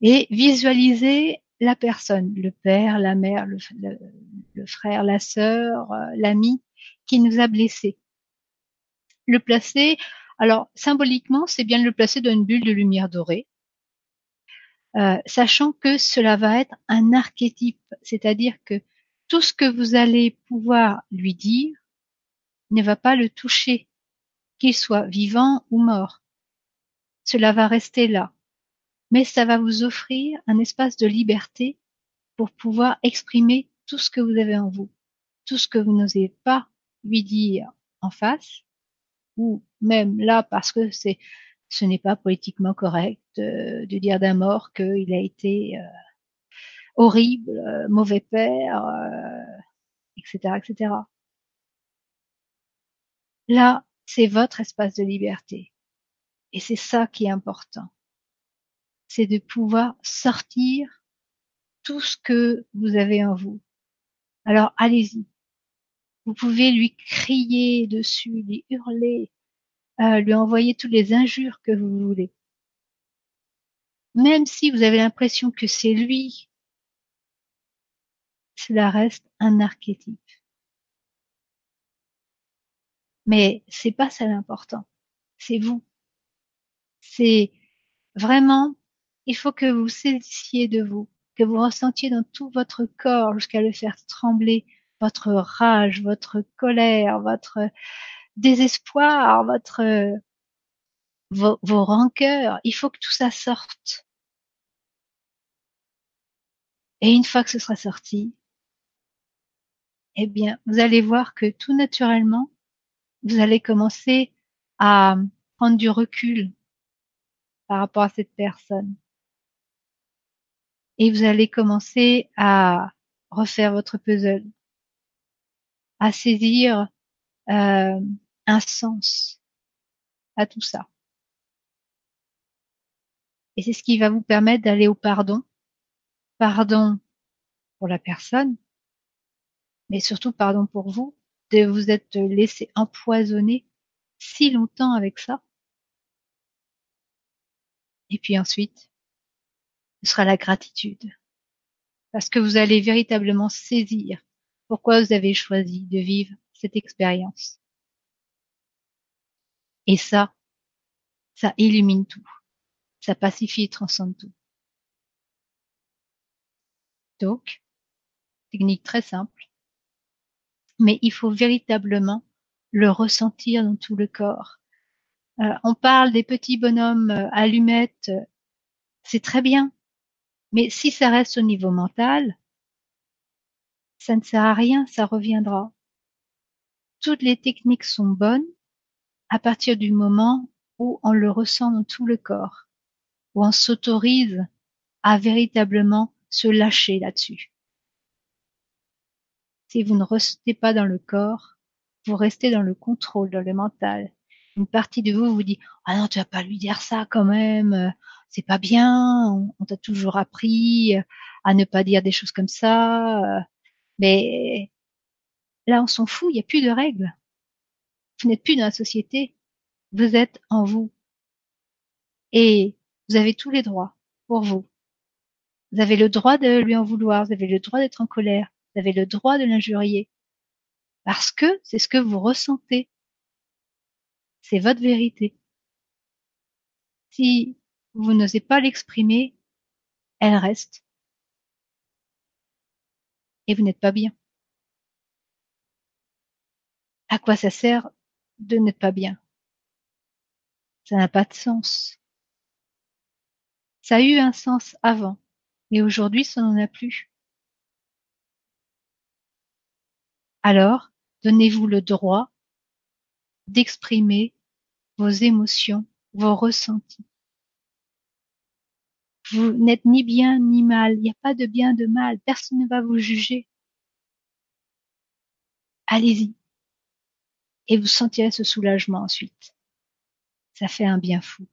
et visualiser la personne, le père, la mère, le, frère, la sœur, euh, l'ami qui nous a blessés. Le placer, alors symboliquement, c'est bien le placer dans une bulle de lumière dorée, euh, sachant que cela va être un archétype, c'est-à-dire que tout ce que vous allez pouvoir lui dire ne va pas le toucher, qu'il soit vivant ou mort. Cela va rester là mais ça va vous offrir un espace de liberté pour pouvoir exprimer tout ce que vous avez en vous, tout ce que vous n'osez pas lui dire en face, ou même là parce que c'est ce n'est pas politiquement correct de, dire d'un mort qu'il a été euh, horrible, euh, mauvais père, etc., euh, etc. Là, c'est votre espace de liberté. Et c'est ça qui est important c'est de pouvoir sortir tout ce que vous avez en vous. Alors allez-y. Vous pouvez lui crier dessus, lui hurler, euh, lui envoyer toutes les injures que vous voulez. Même si vous avez l'impression que c'est lui, cela reste un archétype. Mais c'est pas ça l'important. C'est vous. C'est vraiment il faut que vous saisissiez de vous, que vous ressentiez dans tout votre corps jusqu'à le faire trembler, votre rage, votre colère, votre désespoir, votre vos, vos rancœurs. Il faut que tout ça sorte. Et une fois que ce sera sorti, eh bien, vous allez voir que tout naturellement, vous allez commencer à prendre du recul par rapport à cette personne et vous allez commencer à refaire votre puzzle, à saisir euh, un sens à tout ça. Et c'est ce qui va vous permettre d'aller au pardon. Pardon pour la personne, mais surtout pardon pour vous, de vous être laissé empoisonner si longtemps avec ça. Et puis ensuite, ce sera la gratitude. Parce que vous allez véritablement saisir pourquoi vous avez choisi de vivre cette expérience. Et ça, ça illumine tout. Ça pacifie et transcende tout. Donc, technique très simple, mais il faut véritablement le ressentir dans tout le corps. Euh, on parle des petits bonhommes euh, allumettes, c'est très bien, mais si ça reste au niveau mental, ça ne sert à rien, ça reviendra. Toutes les techniques sont bonnes à partir du moment où on le ressent dans tout le corps, où on s'autorise à véritablement se lâcher là-dessus. Si vous ne restez pas dans le corps, vous restez dans le contrôle, dans le mental. Une partie de vous vous dit ah non tu vas pas lui dire ça quand même, c'est pas bien, on, t'a toujours appris à ne pas dire des choses comme ça. Mais là on s'en fout, il n'y a plus de règles. Vous n'êtes plus dans la société, vous êtes en vous. Et vous avez tous les droits pour vous. Vous avez le droit de lui en vouloir, vous avez le droit d'être en colère, vous avez le droit de l'injurier. Parce que c'est ce que vous ressentez. C'est votre vérité. Si vous n'osez pas l'exprimer, elle reste. Et vous n'êtes pas bien. À quoi ça sert de n'être pas bien? Ça n'a pas de sens. Ça a eu un sens avant, et aujourd'hui ça n'en a plus. Alors, donnez-vous le droit d'exprimer vos émotions, vos ressentis. Vous n'êtes ni bien ni mal, il n'y a pas de bien de mal, personne ne va vous juger. Allez-y. Et vous sentirez ce soulagement ensuite. Ça fait un bien fou.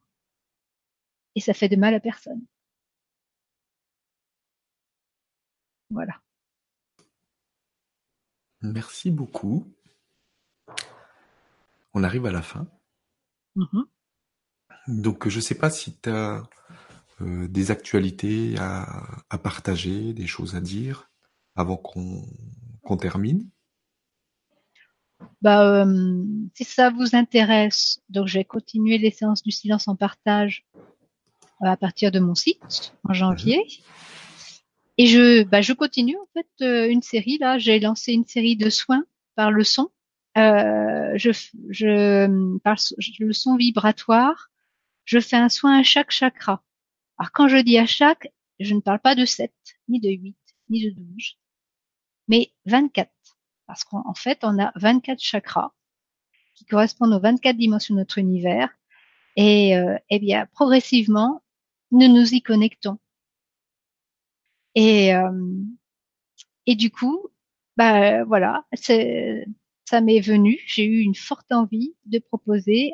Et ça fait de mal à personne. Voilà. Merci beaucoup. On arrive à la fin. Mm-hmm. Donc, je ne sais pas si tu as euh, des actualités à, partager, des choses à dire avant qu'on termine? Bah, euh, si ça vous intéresse, donc je vais continuer les séances du silence en partage euh, à partir de mon site en janvier. Et je, bah, je continue en fait euh, une série là. J'ai lancé une série de soins par le son. Euh, je, je par le son vibratoire. Je fais un soin à chaque chakra. Alors quand je dis à chaque, je ne parle pas de 7, ni de 8, ni de 12, mais 24. Parce qu'en fait, on a 24 chakras qui correspondent aux 24 dimensions de notre univers. Et euh, eh bien, progressivement, nous nous y connectons. Et, euh, et du coup, bah voilà, ça m'est venu. J'ai eu une forte envie de proposer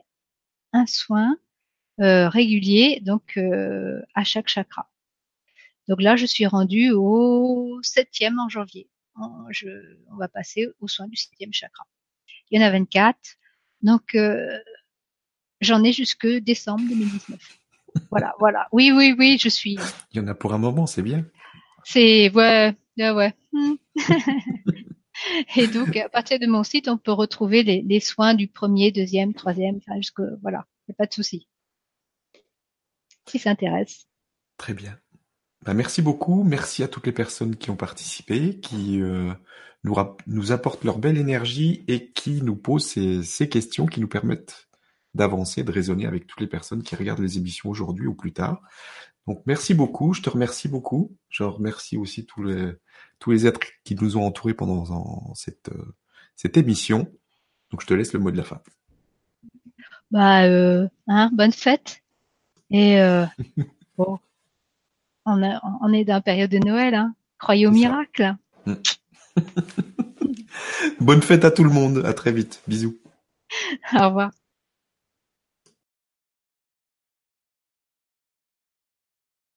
un soin euh, régulier, donc euh, à chaque chakra. Donc là, je suis rendue au septième en janvier. Je, on va passer au soin du septième chakra. Il y en a 24, donc euh, j'en ai jusque décembre 2019. voilà, <laughs> voilà. Oui, oui, oui, je suis. Il y en a pour un moment, c'est bien. C'est ouais, ouais. Hmm. <laughs> Et donc, à partir de mon site, on peut retrouver les, les soins du premier, deuxième, troisième, enfin jusque voilà, il n'y a pas de souci. Si ça intéresse. Très bien. Bah, merci beaucoup. Merci à toutes les personnes qui ont participé, qui euh, nous, nous apportent leur belle énergie et qui nous posent ces, ces questions qui nous permettent d'avancer, de raisonner avec toutes les personnes qui regardent les émissions aujourd'hui ou plus tard. Donc merci beaucoup, je te remercie beaucoup. Je remercie aussi tous les tous les êtres qui nous ont entourés pendant cette euh, cette émission. Donc je te laisse le mot de la fin. Bah euh, hein, bonne fête. Et euh, bon, on, on est dans la période de Noël, hein. Croyez au miracle. Mm. <laughs> bonne fête à tout le monde. À très vite. Bisous. Au revoir.